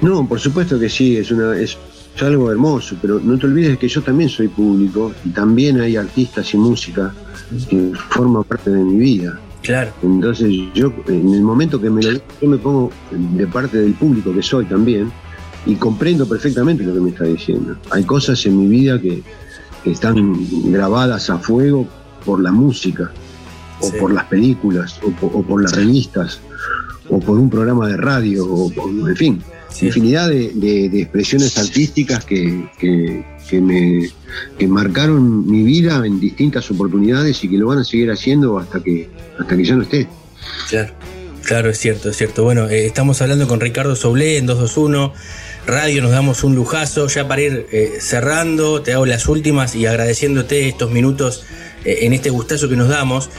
No, por supuesto que sí, es, una, es algo hermoso, pero no te olvides que yo también soy público y también hay artistas y música que forman parte de mi vida. Claro. Entonces yo, en el momento que me lo yo me pongo de parte del público que soy también y comprendo perfectamente lo que me está diciendo. Hay cosas en mi vida que, que están grabadas a fuego por la música, o por las películas, o o por las revistas, o por un programa de radio, o por- en fin, infinidad de, de- de expresiones artísticas que, que- que me que marcaron mi vida en distintas oportunidades y que lo van a seguir haciendo hasta que hasta que ya no esté. Claro, claro, es cierto, es cierto. Bueno, eh, estamos hablando con Ricardo Soblé en 221 Radio, nos damos un lujazo. Ya para ir eh, cerrando, te hago las últimas y agradeciéndote estos minutos eh, en este gustazo que nos damos.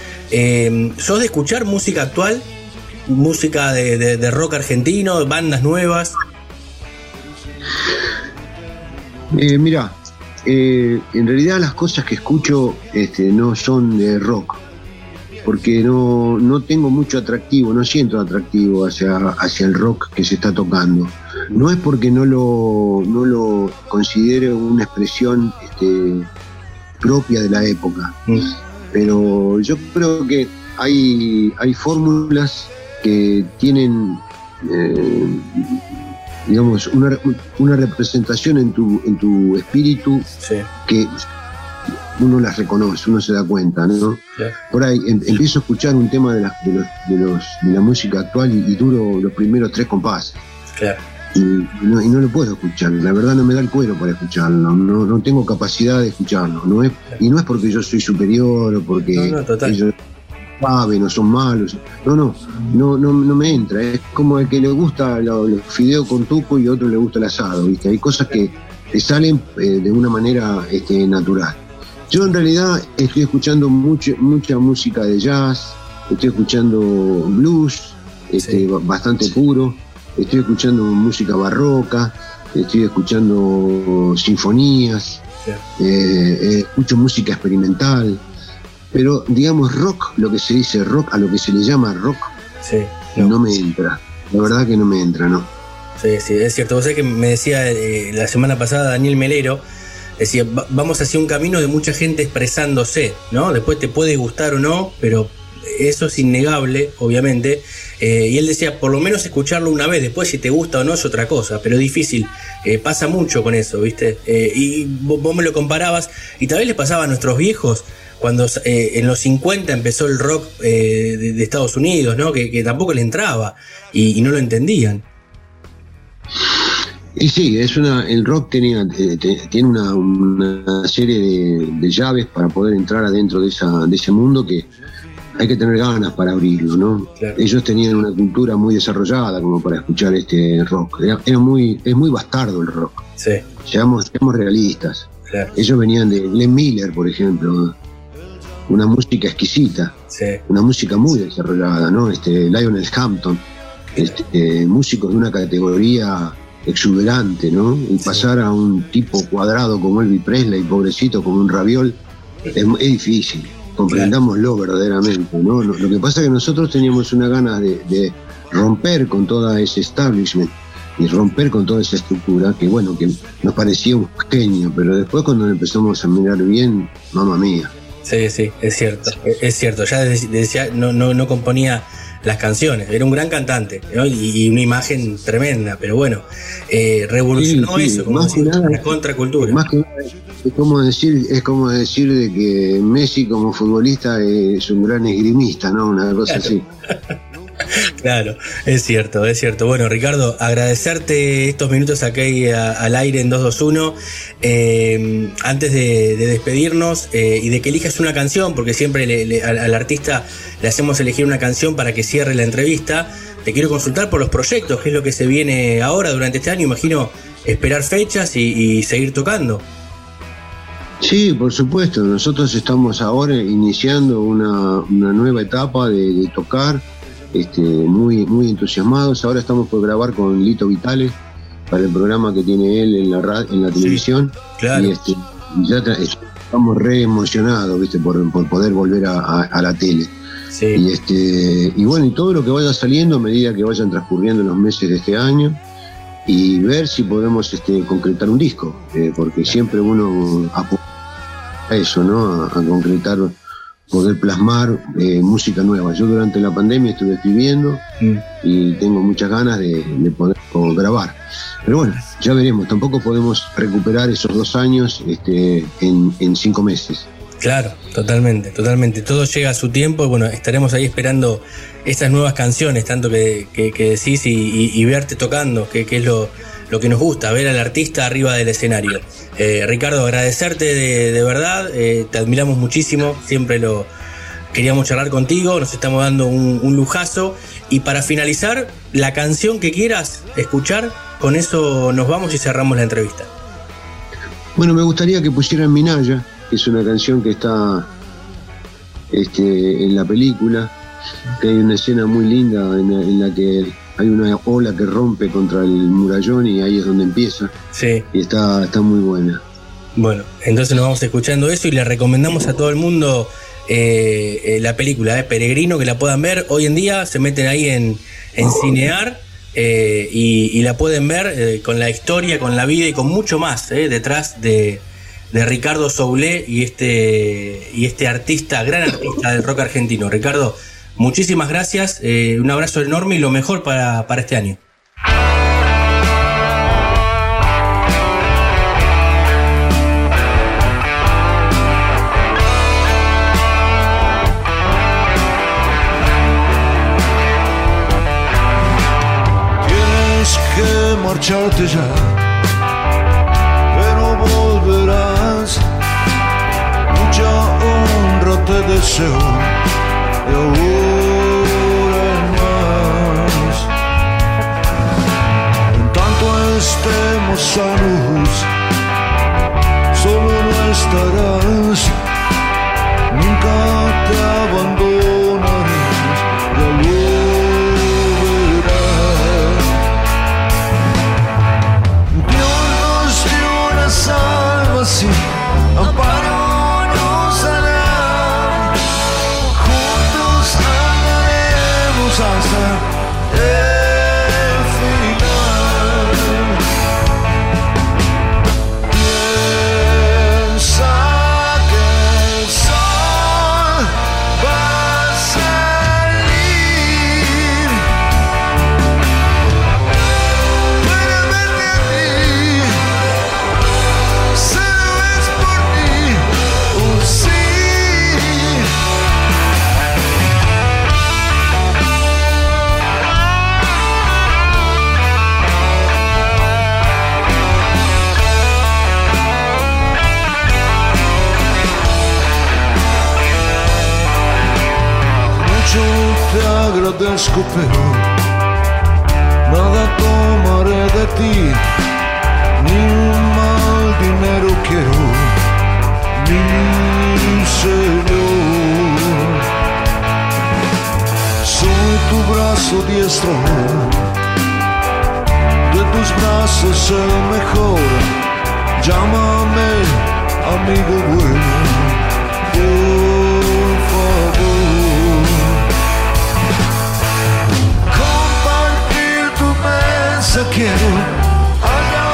¿Sos de escuchar música actual? ¿Música de, de- de rock argentino? ¿Bandas nuevas? Eh, mira, eh, en realidad las cosas que escucho este, no son de rock, porque no, no tengo mucho atractivo, no siento atractivo hacia, hacia el rock que se está tocando. No es porque no lo, no lo considere una expresión este, propia de la época, pero yo creo que hay, hay fórmulas que tienen eh, digamos, una, una representación en tu, en tu espíritu que uno las reconoce, uno se da cuenta, ¿no? Por ahí em- empiezo a escuchar un tema de, la, de, los, de, los- de la música actual y, y duro los primeros tres compases. Claro. Y, y no, y no lo puedo escuchar, la verdad no me da el cuero para escucharlo, no, no tengo capacidad de escucharlo, no es, y no es porque yo soy superior o porque No, no, total. ellos saben o son malos, no, no, no, no, no me entra, es como el que le gusta lo- los fideos con tuco y otro le gusta el asado, ¿viste? hay cosas que te salen eh, de una manera este, natural. Yo en realidad estoy escuchando mucho, mucha música de jazz, estoy escuchando blues, este, ba- bastante puro, estoy escuchando música barroca, estoy escuchando sinfonías, eh, eh, escucho música experimental, pero digamos rock, lo que se dice rock, a lo que se le llama rock, no. me entra, la verdad que no me entra, ¿no? Sí, sí, es cierto. Vos sabés que me decía eh, la semana pasada Daniel Melero, decía, "Va- vamos hacia un camino de mucha gente expresándose, ¿no? Después te puede gustar o no, pero eso es innegable, obviamente. Eh, y él decía, por lo menos escucharlo una vez, después si te gusta o no es otra cosa, pero es difícil. Eh, pasa mucho con eso, ¿viste? Eh, y vos, vos me lo comparabas, y tal vez les pasaba a nuestros viejos cuando en los 50 empezó el rock de, Estados Unidos, ¿no? Que, tampoco le entraba y- no lo entendían. Y sí, es una, el rock tenía, te- tiene una, una serie de, de llaves para poder entrar adentro de, esa, de ese mundo que hay que tener ganas para abrirlo, ¿no? Ellos tenían una cultura muy desarrollada como para escuchar este rock. Era, era muy, es muy bastardo el rock. Sí. Seamos, seamos realistas. Claro. Ellos venían de Glenn Miller, por ejemplo, una música exquisita, Sí. una música muy desarrollada, ¿no? Este, Lionel Hampton, este, músicos de una categoría exuberante, ¿no? Y pasar a un tipo cuadrado como Elvis Presley, pobrecito como un raviol, es, es difícil, comprendámoslo verdaderamente, ¿no? Lo, que pasa es que nosotros teníamos una gana de, romper con toda ese establishment y romper con toda esa estructura que bueno, que nos parecía un genio, pero después cuando empezamos a mirar bien, mamá mía. Sí, sí, es cierto, es- cierto. Ya decía, no, no, no componía las canciones. Era un gran cantante ¿no? y, y una imagen tremenda, pero bueno, eh, revolucionó Sí, sí, eso, como más decir, nada- la contracultura. Más que nada, es como decir, es como decir de que Messi como futbolista es un gran esgrimista, ¿no? Una cosa Claro. así. Claro, es cierto, es cierto. Bueno, Ricardo, agradecerte estos minutos aquí al aire en 221. Eh, antes de, de despedirnos eh, y de que elijas una canción, porque siempre le- al, artista le hacemos elegir una canción para que cierre la entrevista, te quiero consultar por los proyectos, qué es lo que se viene ahora durante este año. Imagino esperar fechas y, seguir tocando. Sí, por supuesto. Nosotros estamos ahora iniciando una, nueva etapa de tocar, este, muy, muy entusiasmados. Ahora estamos por grabar con Lito Vitale para el programa que tiene él en la, ra- en la televisión. claro. Y este, ya estamos re emocionados, ¿viste? Por, por poder volver a, a- a la tele. Y, este, y bueno, y todo lo que vaya saliendo a medida que vayan transcurriendo los meses de este año y ver si podemos este, concretar un disco, eh, porque siempre uno apunta a eso, ¿no? A, a concretar, poder plasmar eh, música nueva. Yo durante la pandemia estuve escribiendo y tengo muchas ganas de, de poder grabar. Pero bueno, ya veremos. Tampoco podemos recuperar esos dos años este, en, en cinco meses. Claro, totalmente, totalmente. Todo llega a su tiempo y bueno, estaremos ahí esperando estas nuevas canciones, tanto que, que- que decís y, y- y verte tocando, que, que es lo, lo que nos gusta, ver al artista arriba del escenario. Eh, Ricardo, agradecerte de, verdad, eh, te admiramos muchísimo, siempre lo queríamos charlar contigo, nos estamos dando un, lujazo. Y para finalizar, la canción que quieras escuchar, con eso nos vamos y cerramos la entrevista. Bueno, me gustaría que pusieran Minaya, que es una canción que está este, en la película, que hay una escena muy linda en la que hay una ola que rompe contra el murallón y ahí es donde empieza. Sí. Y está, está muy buena. Bueno, entonces nos vamos escuchando eso y le recomendamos a todo el mundo eh, eh, la película de Peregrino, que la puedan ver. Hoy en día se meten ahí en, en Cinear eh, y, y la pueden ver eh, con la historia, con la vida y con mucho más eh, detrás de, de Ricardo Soulé y este, y este artista, gran artista del rock argentino. Ricardo, muchísimas gracias, eh, un abrazo enorme y lo mejor para, para este año. Tienes que marcharte ya, pero volverás. Mucha honra te deseo, sanos, solo no estarás. Nunca te abandonarás, agradezco, pero nada tomaré de ti, ni un mal dinero quiero, mi Señor. Soy tu brazo diestro, de tus brazos el mejor. Llámame amigo bueno, mesa quiero, allá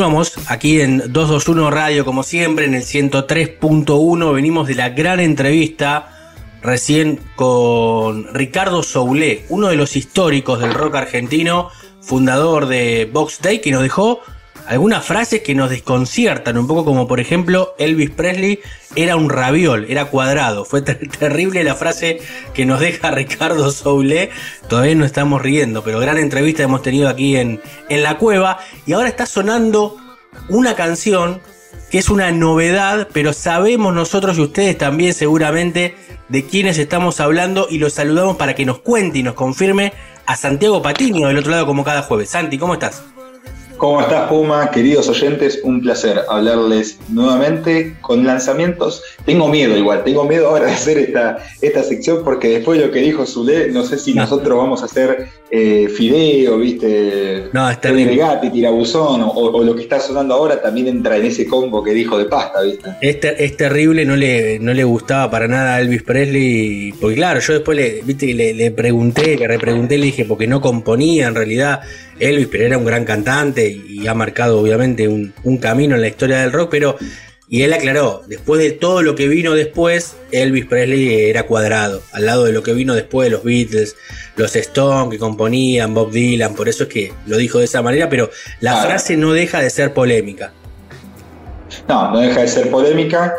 continuamos aquí en 221 Radio, como siempre, en el 103.1. Venimos de la gran entrevista recién con Ricardo Soulé, uno de los históricos del rock argentino, fundador de Box Day, que nos dejó algunas frases que nos desconciertan, un poco como por ejemplo Elvis Presley era un raviol, era cuadrado. Fue ter terrible la frase que nos deja Ricardo Soule. Todavía no estamos riendo, pero gran entrevista hemos tenido aquí en, en la cueva. Y ahora está sonando una canción que es una novedad, pero sabemos nosotros y ustedes también seguramente de quiénes estamos hablando y los saludamos para que nos cuente y nos confirme a Santiago Patiño del otro lado como cada jueves. Santi, ¿cómo estás? ¿Cómo estás, Puma? Queridos oyentes, un placer hablarles nuevamente con lanzamientos. Tengo miedo igual, tengo miedo ahora de hacer esta, esta sección porque después de lo que dijo Zule, no sé si nosotros vamos a hacer eh, fideo, ¿viste? No, es terrible. Regate, tirabuzón, o, o, lo que está sonando ahora también entra en ese combo que dijo de pasta, ¿viste? Es, ter es terrible, no le, no le gustaba para nada a Elvis Presley. Porque claro, yo después le, ¿viste? le, le pregunté, le repregunté, le dije, porque no componía en realidad Elvis, pero era un gran cantante y ha marcado obviamente un, un, camino en la historia del rock, pero y él aclaró, después de todo lo que vino después, Elvis Presley era cuadrado, al lado de lo que vino después de los Beatles, los Stones que componían, Bob Dylan, por eso es que lo dijo de esa manera, pero la claro. frase no deja de ser polémica. No, no deja de ser polémica.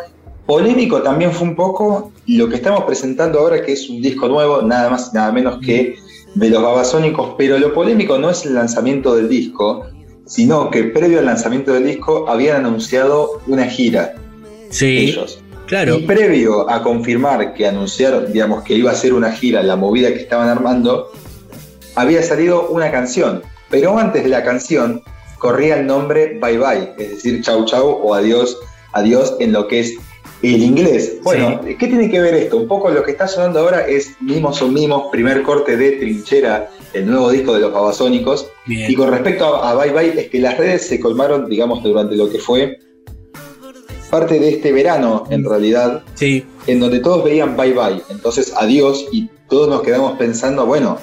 Polémico también fue un poco lo que estamos presentando ahora, que es un disco nuevo, nada más, nada menos que de los babasónicos, pero lo polémico no es el lanzamiento del disco, sino que previo al lanzamiento del disco habían anunciado una gira. Sí. Ellos. Claro. Y previo a confirmar que anunciaron, digamos, que iba a ser una gira, la movida que estaban armando, había salido una canción. Pero antes de la canción corría el nombre Bye Bye, es decir, chau chau o adiós, adiós en lo que es el inglés. Bueno, sí. ¿qué tiene que ver esto? Un poco lo que está sonando ahora es Mimos son Mimos, primer corte de Trinchera, el nuevo disco de los Babasónicos. Bien. Y con respecto a, a, Bye Bye, es que las redes se colmaron, digamos, durante lo que fue parte de este verano, en realidad, sí. en donde todos veían Bye Bye. Entonces, adiós, y todos nos quedamos pensando, bueno,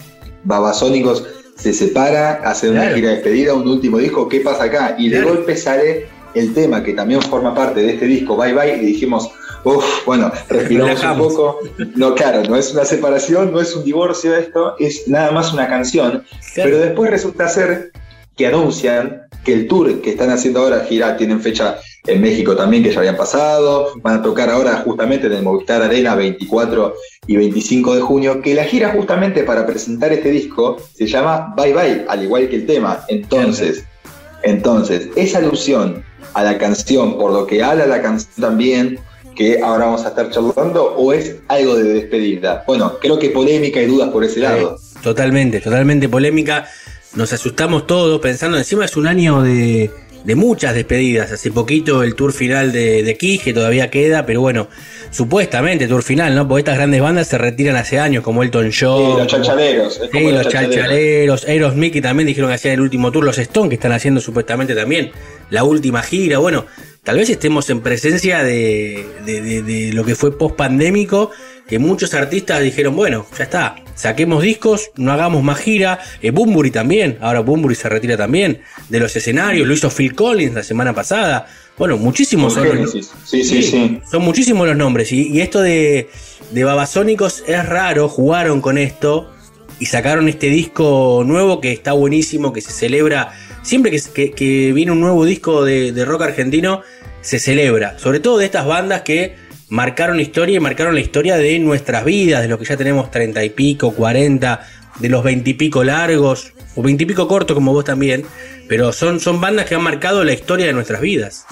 Babasónicos se separa, hace una gira de despedida, un último disco, ¿qué pasa acá? Y de claro. golpe sale el tema que también forma parte de este disco, Bye Bye, y dijimos, uff, bueno, respiramos un poco. No, claro, no es una separación, no es un divorcio esto, es nada más una canción. Claro. Pero después resulta ser que anuncian que el tour que están haciendo ahora, gira, tienen fecha en México también, que ya habían pasado, van a tocar ahora justamente en el Movistar Arena 24 y 25 de junio, que la gira justamente para presentar este disco se llama Bye Bye, al igual que el tema. Entonces, entonces, esa alusión a la canción, por lo que habla la canción también, que ahora vamos a estar charlando, o es algo de despedida? Bueno, creo que polémica y dudas por ese lado. Totalmente, totalmente polémica. Nos asustamos todos pensando, encima es un año de, de muchas despedidas. Hace poquito el tour final de, de Kiss, que todavía queda, pero bueno, supuestamente tour final, ¿no? Porque estas grandes bandas se retiran hace años, como Elton John. Sí, los chalchaleros. Sí, los, los chalchaleros. Aerosmith, que también dijeron que hacían el último tour. Los Stones, que están haciendo supuestamente también la última gira. Bueno, tal vez estemos en presencia de, de, de, de lo que fue post pandémico, que muchos artistas dijeron, bueno, ya está, saquemos discos, no hagamos más gira. Eh, Bumburi también, ahora Bumburi se retira también de los escenarios, lo hizo Phil Collins la semana pasada. Bueno, muchísimos son, los, sí, sí, sí, sí, son muchísimos los nombres. Y, y esto de, de Babasónicos es raro, jugaron con esto y sacaron este disco nuevo que está buenísimo, que se celebra. Siempre que, que, que viene un nuevo disco de, de rock argentino, se celebra. Sobre todo de estas bandas que marcaron historia y marcaron la historia de nuestras vidas, de los que ya tenemos treinta y pico, cuarenta, de los veintipico largos, o veintipico cortos como vos también, pero son, son bandas que han marcado la historia de nuestras vidas.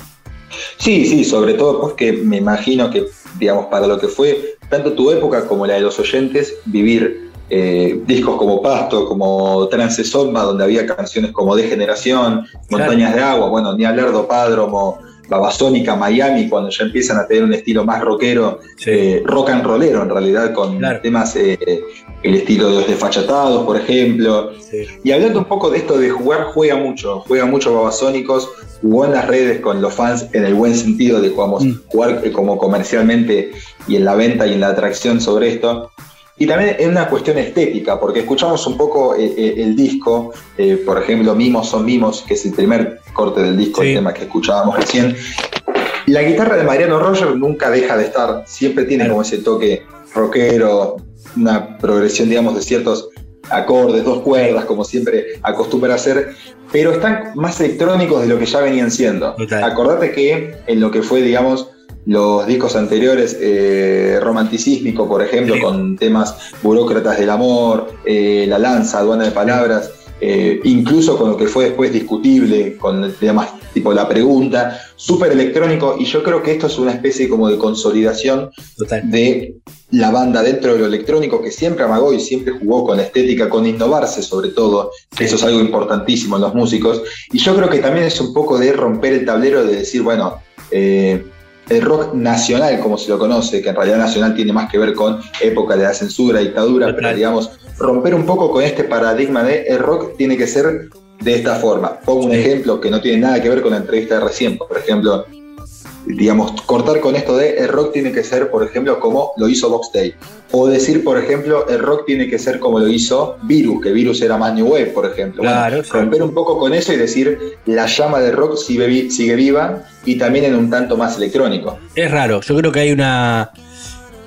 Sí, sí, sobre todo porque me imagino que, digamos, para lo que fue tanto tu época como la de los oyentes, vivir eh, discos como Pasto, como Trance Soma, donde había canciones como De Generación, Montañas claro. de Agua, bueno, ni hablar de Opádromo, Babasónica, Miami, cuando ya empiezan a tener un estilo más rockero, eh, rock and rollero en realidad, con temas, eh, el estilo de los desfachatados, por ejemplo. Y hablando un poco de esto de jugar, juega mucho, juega mucho Babasónicos, jugó en las redes con los fans en el buen sentido de cómo Mm. jugar eh, como comercialmente y en la venta y en la atracción sobre esto. Y también es una cuestión estética, porque escuchamos un poco eh, eh, el disco, eh, por ejemplo, Mimos son Mimos, que es el primer corte del disco, el tema que escuchábamos recién. La guitarra de Mariano Roger nunca deja de estar, siempre tiene como ese toque rockero, una progresión, digamos, de ciertos acordes, dos cuerdas, como siempre acostumbra hacer, pero están más electrónicos de lo que ya venían siendo. Acordate que en lo que fue, digamos, los discos anteriores, eh, romanticísmico, por ejemplo, con temas burócratas del amor, eh, la lanza, aduana de palabras, eh, incluso con lo que fue después discutible, con temas tipo la pregunta, súper electrónico, y yo creo que esto es una especie como de consolidación de la banda dentro de lo electrónico que siempre amagó y siempre jugó con la estética, con innovarse sobre todo, eso es algo importantísimo en los músicos, y yo creo que también es un poco de romper el tablero de decir, bueno, eh, el rock nacional, como se lo conoce, que en realidad nacional tiene más que ver con época de la censura, dictadura, pero digamos, romper un poco con este paradigma de el rock tiene que ser de esta forma. Pongo un ejemplo que no tiene nada que ver con la entrevista de recién, por ejemplo, digamos, cortar con esto de el rock tiene que ser, por ejemplo, como lo hizo Box Day. O decir, por ejemplo, el rock tiene que ser como lo hizo Virus, que Virus era más New Wave, por ejemplo. Bueno, Claro, sí. romper un poco con eso y decir la llama del rock sigue, vi- sigue viva y también en un tanto más electrónico. Es raro, yo creo que hay una,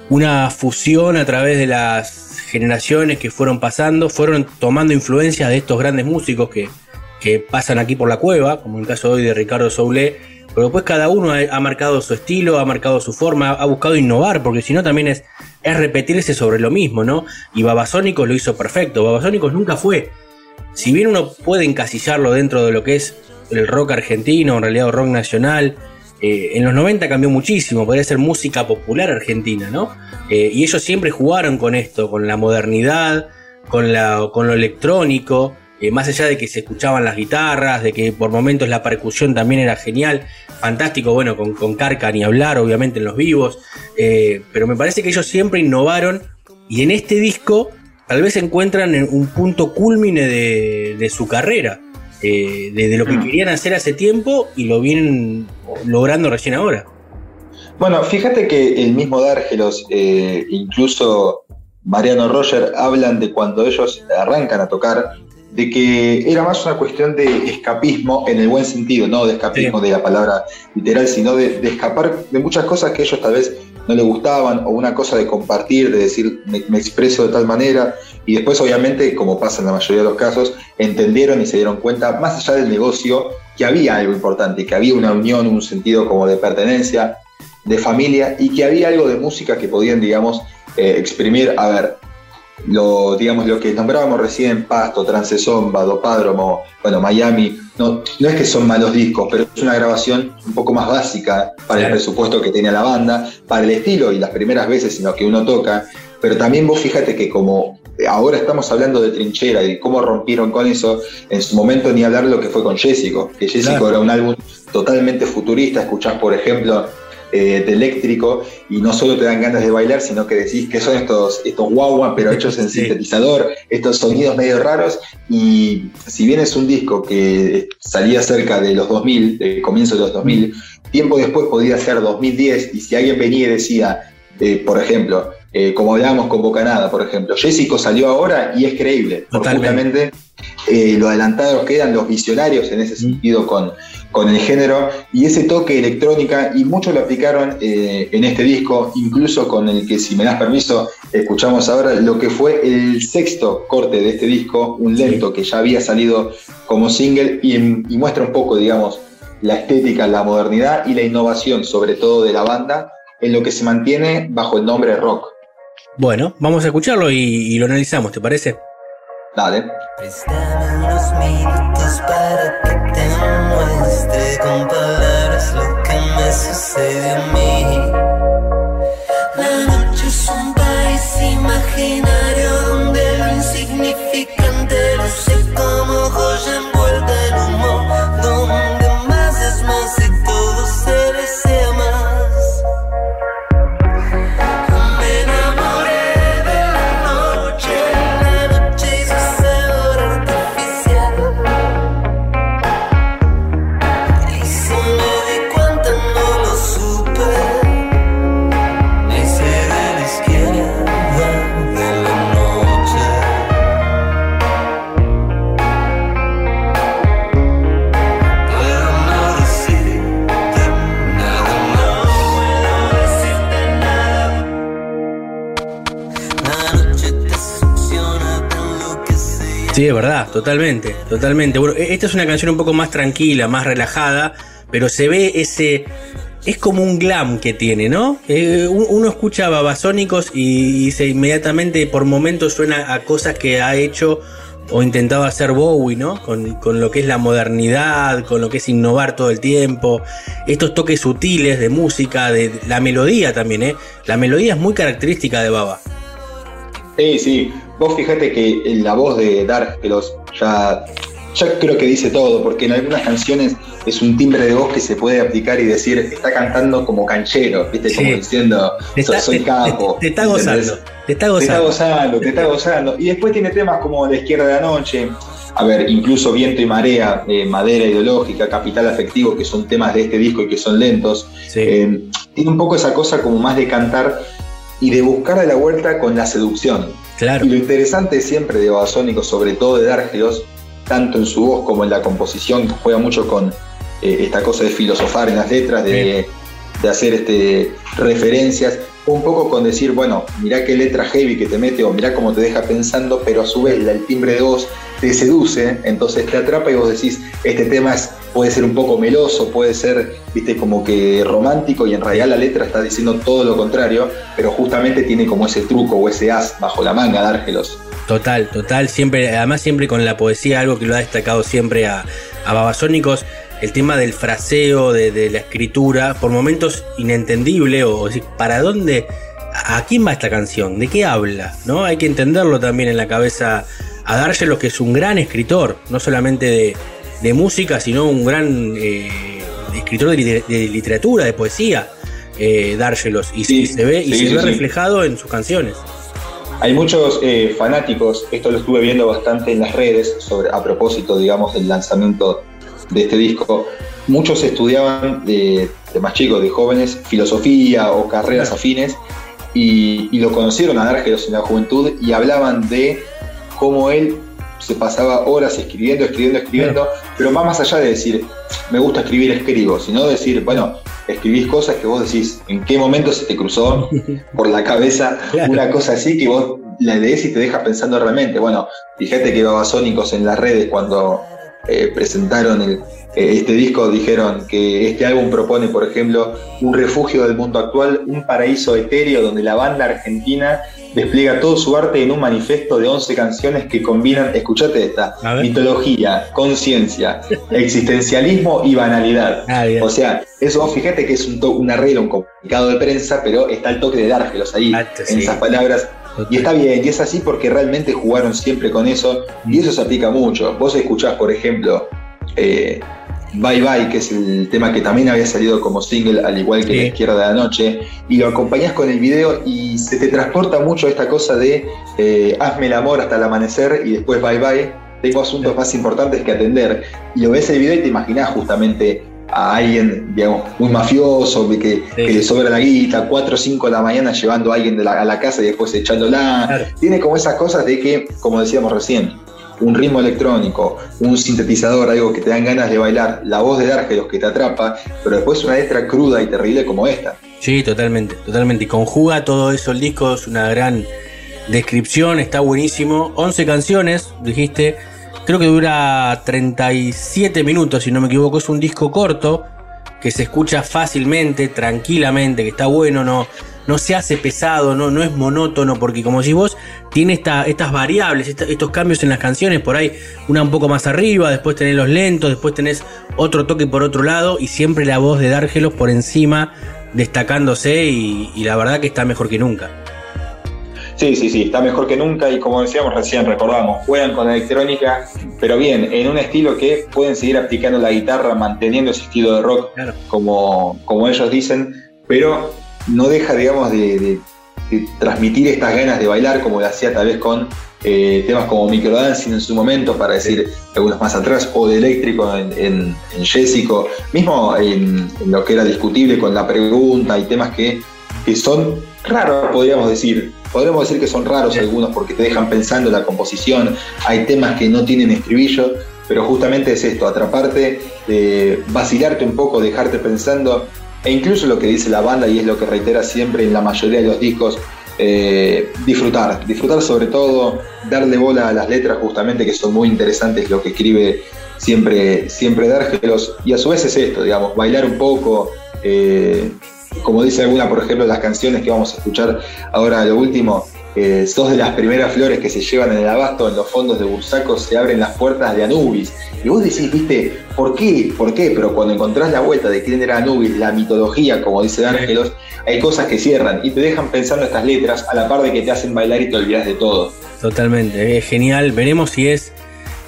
una fusión a través de las generaciones que fueron pasando, fueron tomando influencia de estos grandes músicos que, que pasan aquí por la cueva, como en el caso hoy de Ricardo Soule, pero después cada uno ha, marcado su estilo, ha marcado su forma, ha buscado innovar, porque si no también es, es repetirse sobre lo mismo, ¿no? Y Babasónicos lo hizo perfecto, Babasónicos nunca fue, si bien uno puede encasillarlo dentro de lo que es el rock argentino, en realidad rock nacional, eh, en los 90 cambió muchísimo, podría ser música popular argentina, ¿no? Eh, y ellos siempre jugaron con esto, con la modernidad, con, la, con lo electrónico, eh, más allá de que se escuchaban las guitarras, de que por momentos la percusión también era genial, fantástico, bueno, con, con Carca ni hablar, obviamente en los vivos, eh, pero me parece que ellos siempre innovaron y en este disco tal vez encuentran en un punto culmine de, de su carrera, eh, de, de lo que querían hacer hace tiempo y lo vienen logrando recién ahora. Bueno, fíjate que el mismo Dárgelos, incluso Mariano Roger, hablan de cuando ellos arrancan a tocar, de que era más una cuestión de escapismo en el buen sentido, no de escapismo de la palabra literal, sino de, de escapar de muchas cosas que ellos tal vez no les gustaban, o una cosa de compartir, de decir, me, me expreso de tal manera, y después obviamente, como pasa en la mayoría de los casos, entendieron y se dieron cuenta, más allá del negocio, que había algo importante, que había una unión, un sentido como de pertenencia, de familia, y que había algo de música que podían, digamos, eh, exprimir. A ver, lo, digamos, lo que nombrábamos recién, Pasto, Transesomba, Dopádromo, bueno, Miami, no, no es que son malos discos, pero es una grabación un poco más básica para el presupuesto que tenía la banda, para el estilo y las primeras veces en lo que uno toca, pero también vos fíjate que como ahora estamos hablando de trinchera y cómo rompieron con eso, en su momento ni hablar lo que fue con Jessico, que Jessico Claro. era un álbum totalmente futurista, escuchás por ejemplo eh, de eléctrico y no solo te dan ganas de bailar, sino que decís que son estos, estos guagua, pero hechos en sintetizador, estos sonidos medio raros. Y si bien es un disco que salía cerca de los 2000, de comienzo de los 2000, tiempo después podía ser 2010. Y si alguien venía y decía, eh, por ejemplo, eh, como hablábamos con Bocanada, por ejemplo, Jessico salió ahora y es creíble, justamente eh, lo adelantados que eran los visionarios en ese sentido con, con el género y ese toque electrónica y muchos lo aplicaron eh, en este disco, incluso con el que si me das permiso escuchamos ahora lo que fue el sexto corte de este disco, un lento que ya había salido como single y, y muestra un poco, digamos, la estética, la modernidad y la innovación sobre todo de la banda en lo que se mantiene bajo el nombre rock. Bueno, vamos a escucharlo y, y lo analizamos, ¿te parece? Dale. unos minutos para que te muestre con palabras lo que me sucede a mí. La noche es un país imaginario Sí, es verdad, totalmente, totalmente. Bueno, e- esta es una canción un poco más tranquila, más relajada, pero se ve ese... Es como un glam que tiene, ¿no? Eh, un- uno escucha Babasónicos y, se inmediatamente por momentos suena a cosas que ha hecho o intentado hacer Bowie, ¿no? Con, con lo que es la modernidad, con lo que es innovar todo el tiempo, estos toques sutiles de música, de la melodía también, ¿eh? La melodía es muy característica de Baba. Sí, sí. Vos fíjate que la voz de Dargelos ya, ya creo que dice todo, porque en algunas canciones es un timbre de voz que se puede aplicar y decir, está cantando como canchero, ¿viste? Como diciendo, Te "So- está- soy te- capo. te- te está gozando, te está Te está gozando. gozando, te está gozando. Y después tiene temas como La izquierda de la noche, a ver, incluso Viento y Marea, eh, Madera Ideológica, Capital Afectivo, que son temas de este disco y que son lentos. Eh, tiene un poco esa cosa como más de cantar y de buscar de la vuelta con la seducción. Claro. Y lo interesante siempre de Babasónicos, sobre todo de Dargelos, tanto en su voz como en la composición, que juega mucho con eh, esta cosa de filosofar en las letras, de, de hacer este, referencias, un poco con decir, bueno, mirá qué letra heavy que te mete o mirá cómo te deja pensando, pero a su vez el timbre de voz te seduce, entonces te atrapa y vos decís, este tema es, puede ser un poco meloso, puede ser, viste, como que romántico y en realidad la letra está diciendo todo lo contrario, pero justamente tiene como ese truco o ese as bajo la manga, Dárgelos. Total, total, siempre, además siempre con la poesía, algo que lo ha destacado siempre a, a Babasónicos, el tema del fraseo, de, de la escritura, por momentos inentendible, o, ¿para dónde? ¿A quién va esta canción? ¿De qué habla? ¿No? Hay que entenderlo también en la cabeza a Dárgelos, que es un gran escritor, no solamente de, de música, sino un gran eh, escritor de, liter- de literatura, de poesía, eh, Dárgelos, y, se ve, y se sí, ve reflejado en sus canciones. Hay muchos eh, fanáticos, esto lo estuve viendo bastante en las redes, sobre, a propósito, digamos, del lanzamiento de este disco. Muchos estudiaban de, de más chicos, de jóvenes, filosofía o carreras afines, y, y lo conocieron a Dárgelos en la juventud y hablaban de cómo él se pasaba horas escribiendo, escribiendo, escribiendo, pero va más allá de decir, me gusta escribir, escribo, sino decir, bueno, escribís cosas que vos decís, en qué momento se te cruzó por la cabeza una cosa así que vos la lees y te deja pensando realmente. Bueno, fíjate que Babasónicos en las redes cuando eh, presentaron el- eh, este disco dijeron que este álbum propone, por ejemplo, un refugio del mundo actual, un paraíso etéreo donde la banda argentina despliega todo su arte en un manifiesto de 11 canciones que combinan, escuchate esta, mitología, conciencia, existencialismo y banalidad. o sea, eso vos fíjate que es un, un arreglo, un comunicado de prensa, pero está el toque de Dárgelos ahí, en sí. esas palabras. Y está bien, y es así porque realmente jugaron siempre con eso, y eso se aplica mucho. Vos escuchás, por ejemplo, eh, Bye Bye, que es el tema que también había salido como single, al igual que La Izquierda de la Noche, y lo acompañás con el video y se te transporta mucho esta cosa de eh, hazme el amor hasta el amanecer y después Bye Bye. Tengo asuntos más importantes que atender. Y lo ves el video y te imaginás justamente a alguien, digamos, muy mafioso, que, que le sobra la guita, 4 o 5 de la mañana llevando a alguien de la- a la casa y después echándola. Tiene como esas cosas de que, como decíamos recién, un ritmo electrónico, un sintetizador, algo que te dan ganas de bailar, la voz de Dárgelos que te atrapa, pero después una letra cruda y terrible como esta. Sí, totalmente, totalmente. Y conjuga todo eso el disco, es una gran descripción, está buenísimo. 11 canciones, dijiste. Creo que dura 37 minutos, si no me equivoco. Es un disco corto que se escucha fácilmente, tranquilamente, que está bueno, no, no se hace pesado, no, no es monótono, porque como decís vos, tiene esta, estas variables, esta- estos cambios en las canciones, por ahí una un poco más arriba, después tenés los lentos, después tenés otro toque por otro lado, y siempre la voz de Dárgelos por encima, destacándose, y, y la verdad que está mejor que nunca. Sí, sí, sí, está mejor que nunca y como decíamos recién, recordamos, juegan con la electrónica, pero bien, en un estilo que pueden seguir aplicando la guitarra, manteniendo ese estilo de rock como, como ellos dicen, pero no deja, digamos, de, de- de transmitir estas ganas de bailar como lo hacía tal vez con eh, temas como Microdancing en su momento, para decir algunos más atrás, o de Eléctrico en, en, en Jessico, mismo en, en lo que era discutible con la pregunta y temas que, que son raros, podríamos decir. Podríamos decir que son raros algunos porque te dejan pensando la composición, hay temas que no tienen estribillo, pero justamente es esto, atraparte, eh, vacilarte un poco, dejarte pensando, e incluso lo que dice la banda y es lo que reitera siempre en la mayoría de los discos, eh, disfrutar, disfrutar sobre todo, darle bola a las letras justamente que son muy interesantes lo que escribe siempre, siempre Dárgelos, y a su vez es esto, digamos, bailar un poco, eh, como dice alguna, por ejemplo, las canciones que vamos a escuchar ahora lo último, eh, sos de las primeras flores que se llevan en el abasto, en los fondos de Bursaco se abren las puertas de Anubis. Y vos decís, viste, ¿por qué? ¿Por qué? Pero cuando encontrás la vuelta de quién era Anubis, la mitología, como dice Ángelos, hay cosas que cierran y te dejan pensando estas letras a la par de que te hacen bailar y te olvidas de todo. Totalmente, es genial. Veremos si es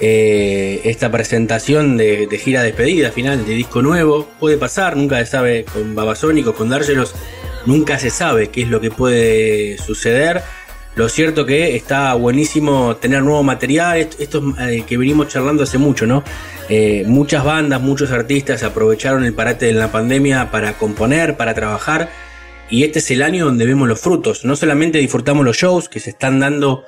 eh, esta presentación de, de gira despedida final de disco nuevo. Puede pasar, nunca se sabe con Babasónicos, con Dárgelos, nunca se sabe qué es lo que puede suceder. Lo cierto que está buenísimo tener nuevo material, esto, esto eh, que venimos charlando hace mucho, ¿no? Eh, muchas bandas, muchos artistas aprovecharon el parate de la pandemia para componer, para trabajar, y este es el año donde vemos los frutos. No solamente disfrutamos los shows que se están dando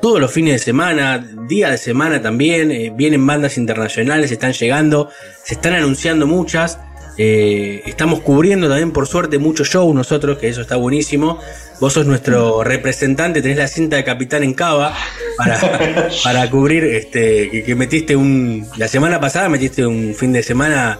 todos los fines de semana, día de semana también, eh, vienen bandas internacionales, están llegando, se están anunciando muchas. Eh, estamos cubriendo también, por suerte, muchos shows nosotros, que eso está buenísimo. Vos sos nuestro representante, tenés la cinta de capitán en Cava para, para cubrir, este, que, que metiste un. La semana pasada metiste un fin de semana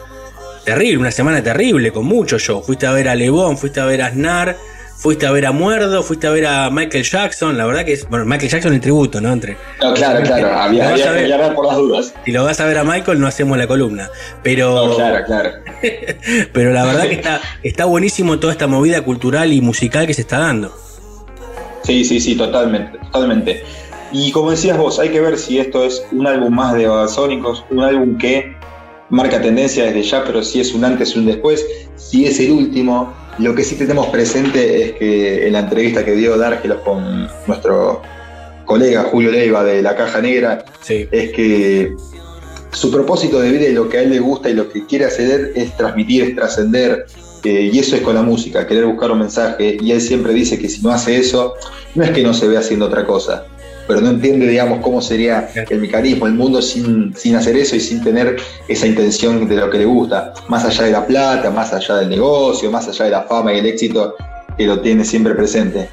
terrible, una semana terrible, con muchos shows. Fuiste a ver a Lebón, fuiste a ver a Aznar, fuiste a ver a Muerdo, fuiste a ver a Michael Jackson, la verdad que es, bueno, Michael Jackson el tributo, ¿no? Entre, No, claro, claro, había, había que ver- aclarar por las dudas. si lo vas a ver a Michael, no hacemos la columna. Pero, No, claro, claro. pero la verdad que está, está buenísimo toda esta movida cultural y musical que se está dando. Sí, sí, sí, totalmente, totalmente. Y como decías vos, hay que ver si esto es un álbum más de Babasónicos, un álbum que marca tendencia desde ya, pero si es un antes y un después, si es el último. Lo que sí tenemos presente es que en la entrevista que dio Dárgelos con nuestro colega Julio Leiva de La Caja Negra, es que su propósito de vida y lo que a él le gusta y lo que quiere hacer es transmitir, es trascender, eh, y eso es con la música, querer buscar un mensaje, y él siempre dice que si no hace eso, no es que no se ve haciendo otra cosa, pero no entiende, digamos, cómo sería el mecanismo, el mundo sin, sin hacer eso y sin tener esa intención de lo que le gusta, más allá de la plata, más allá del negocio, más allá de la fama y el éxito que lo tiene siempre presente.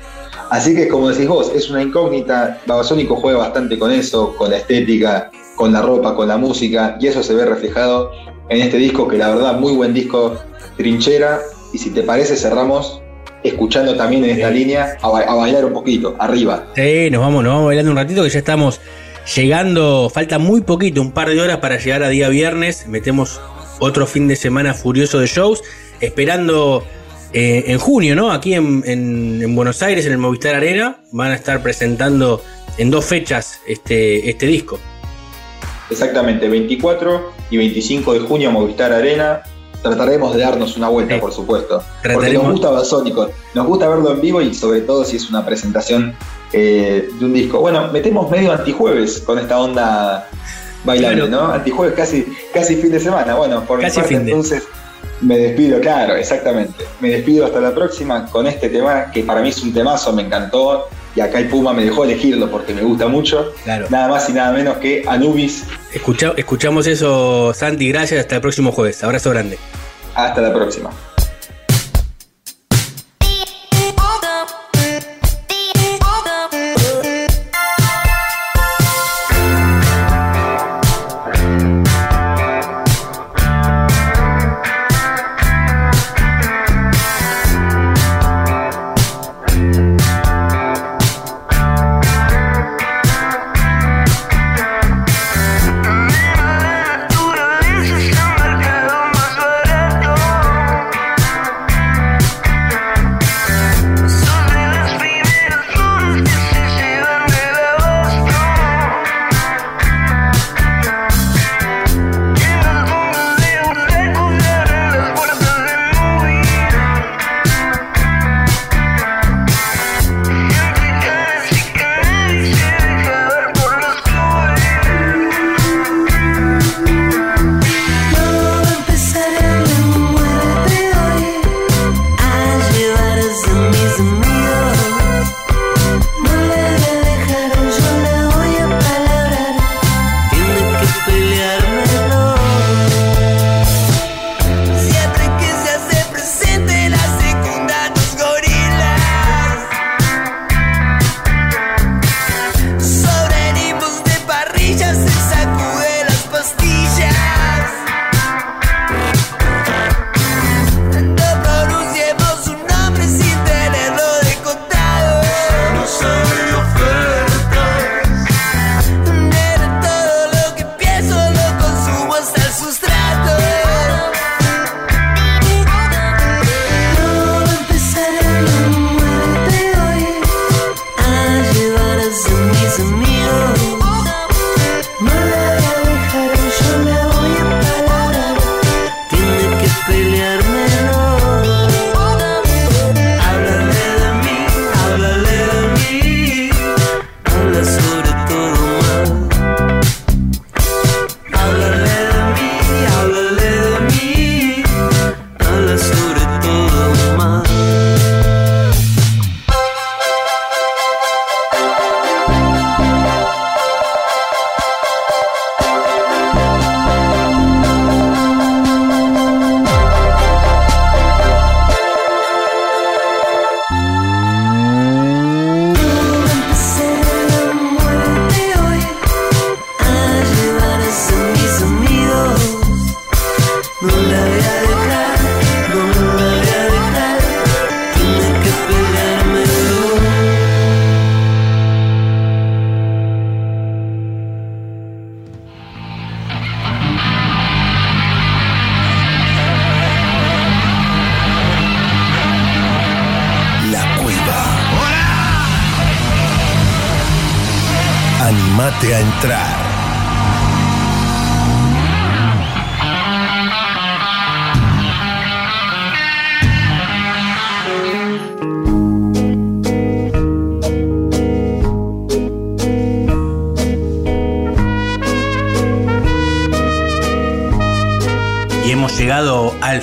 Así que como decís vos, es una incógnita, Babasónico juega bastante con eso, con la estética, con la ropa, con la música, y eso se ve reflejado en este disco, que la verdad, muy buen disco, Trinchera, y si te parece cerramos escuchando también en esta línea a, ba- a bailar un poquito, arriba. Sí, nos vamos, nos vamos bailando un ratito que ya estamos llegando, falta muy poquito, un par de horas para llegar a día viernes, metemos otro fin de semana furioso de shows, esperando eh, en junio, ¿no? Aquí en, en- en Buenos Aires, en el Movistar Arena, van a estar presentando en dos fechas este, este disco. Exactamente, 24 y 25 de junio Movistar Arena. Trataremos de darnos una vuelta, por supuesto. Porque nos gusta Babasónicos, nos gusta verlo en vivo y sobre todo si es una presentación eh, de un disco. Bueno, metemos medio antijueves con esta onda bailable, ¿no? Antijueves casi, casi fin de semana. Bueno, por Casi mi parte fin de. entonces me despido, claro, exactamente. Me despido hasta la próxima con este tema que para mí es un temazo, me encantó. Y acá el Puma me dejó elegirlo porque me gusta mucho. Claro. Nada más y nada menos que Anubis Escucha- escuchamos eso, Santi, gracias, hasta el próximo jueves. Abrazo grande. Hasta la próxima.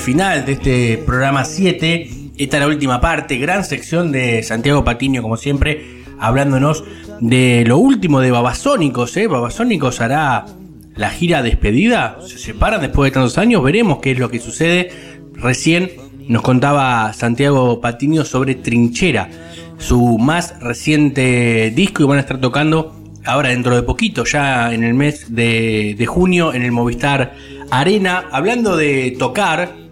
Final de este programa 7. Esta es la última parte, gran sección de Santiago Patiño, como siempre, hablándonos de lo último de Babasónicos. ¿eh? Babasónicos hará la gira despedida. Se separan después de tantos años. Veremos qué es lo que sucede. Recién nos contaba Santiago Patiño sobre Trinchera, su más reciente disco y van a estar tocando ahora dentro de poquito, ya en el mes de, de junio, en el Movistar Arena. Hablando de tocar,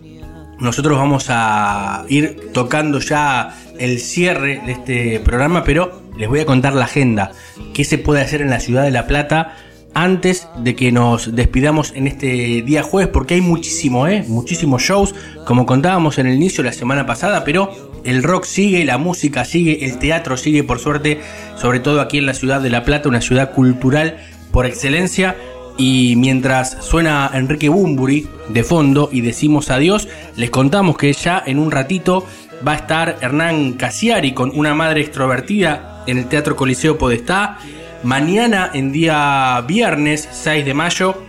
nosotros vamos a ir tocando ya el cierre de este programa, pero les voy a contar la agenda. ¿Qué se puede hacer en la ciudad de La Plata? Antes de que nos despidamos en este día jueves, porque hay muchísimo, ¿eh? muchísimos shows, como contábamos en el inicio la semana pasada, pero el rock sigue, la música sigue, el teatro sigue, por suerte, sobre todo aquí en la ciudad de La Plata, una ciudad cultural por excelencia. Y mientras suena Enrique Bumburi de fondo y decimos adiós, les contamos que ya en un ratito va a estar Hernán Casiari con una madre extrovertida en el Teatro Coliseo Podestá. Mañana, en día viernes 6 de mayo,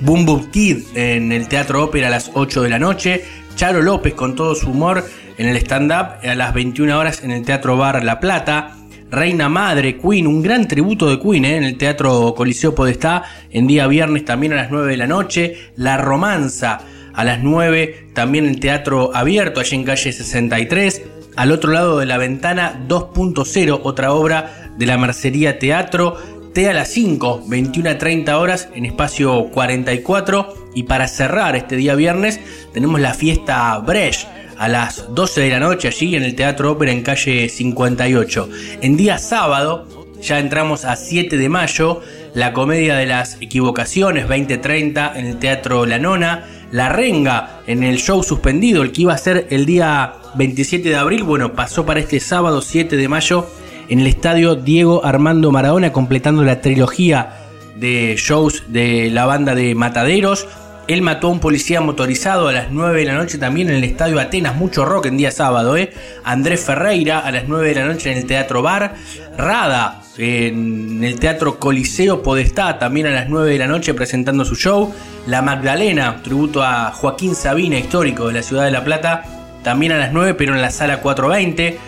Boom Kid en el Teatro Ópera a las 8 de la noche. Charo López con todo su humor en el stand-up a las 21 horas en el Teatro Bar La Plata. Reina Madre, Queen, un gran tributo de Queen ¿eh? en el Teatro Coliseo Podestá en día viernes también a las 9 de la noche. La Romanza a las 9 también el Teatro Abierto, allí en calle 63. Al otro lado de la ventana 2.0, otra obra de la Mercería Teatro. T a las 5, 21 a 30 horas en espacio 44. Y para cerrar este día viernes tenemos la fiesta Brecht a las 12 de la noche allí en el Teatro Ópera en calle 58. En día sábado, ya entramos a 7 de mayo, la comedia de las equivocaciones 2030 en el Teatro La Nona, La Renga en el show suspendido, el que iba a ser el día 27 de abril, bueno, pasó para este sábado 7 de mayo en el Estadio Diego Armando Maradona, completando la trilogía de shows de la banda de Mataderos. Él mató a un policía motorizado a las 9 de la noche también en el Estadio Atenas, mucho rock en día sábado, ¿eh? Andrés Ferreira a las 9 de la noche en el Teatro Bar. Rada en el Teatro Coliseo Podestá también a las 9 de la noche presentando su show. La Magdalena, tributo a Joaquín Sabina, histórico de la ciudad de La Plata, también a las 9 pero en la sala 420.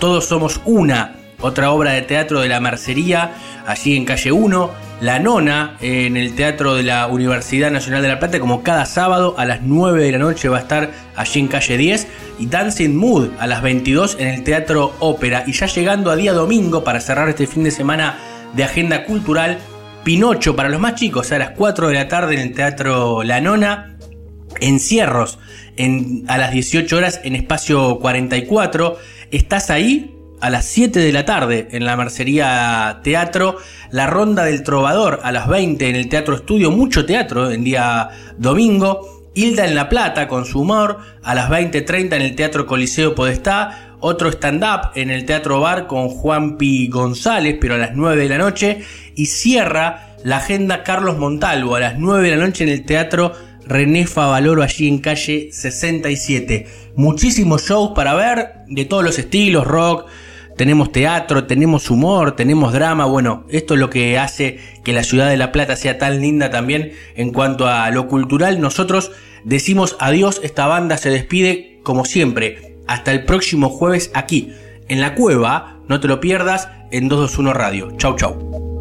Todos somos una, otra obra de teatro de la Mercería, allí en calle 1. La Nona en el Teatro de la Universidad Nacional de La Plata, como cada sábado a las 9 de la noche va a estar allí en calle 10. Y Dancing Mood a las 22 en el Teatro Ópera. Y ya llegando a día domingo para cerrar este fin de semana de agenda cultural, Pinocho para los más chicos a las 4 de la tarde en el Teatro La Nona. Encierros en, a las 18 horas en espacio 44. ¿Estás ahí? A las 7 de la tarde en la Mercería Teatro, la Ronda del Trovador a las 20 en el Teatro Estudio, mucho teatro en día domingo, Hilda en La Plata con su humor a las 20.30 en el Teatro Coliseo Podestá, otro stand-up en el Teatro Bar con Juan Pi González, pero a las 9 de la noche, y cierra la agenda Carlos Montalvo a las 9 de la noche en el Teatro René Favaloro allí en calle 67. Muchísimos shows para ver de todos los estilos, rock, tenemos teatro, tenemos humor, tenemos drama. Bueno, esto es lo que hace que la ciudad de La Plata sea tan linda también en cuanto a lo cultural. Nosotros decimos adiós, esta banda se despide como siempre. Hasta el próximo jueves aquí, en la cueva, no te lo pierdas, en 221 Radio. Chau, chau.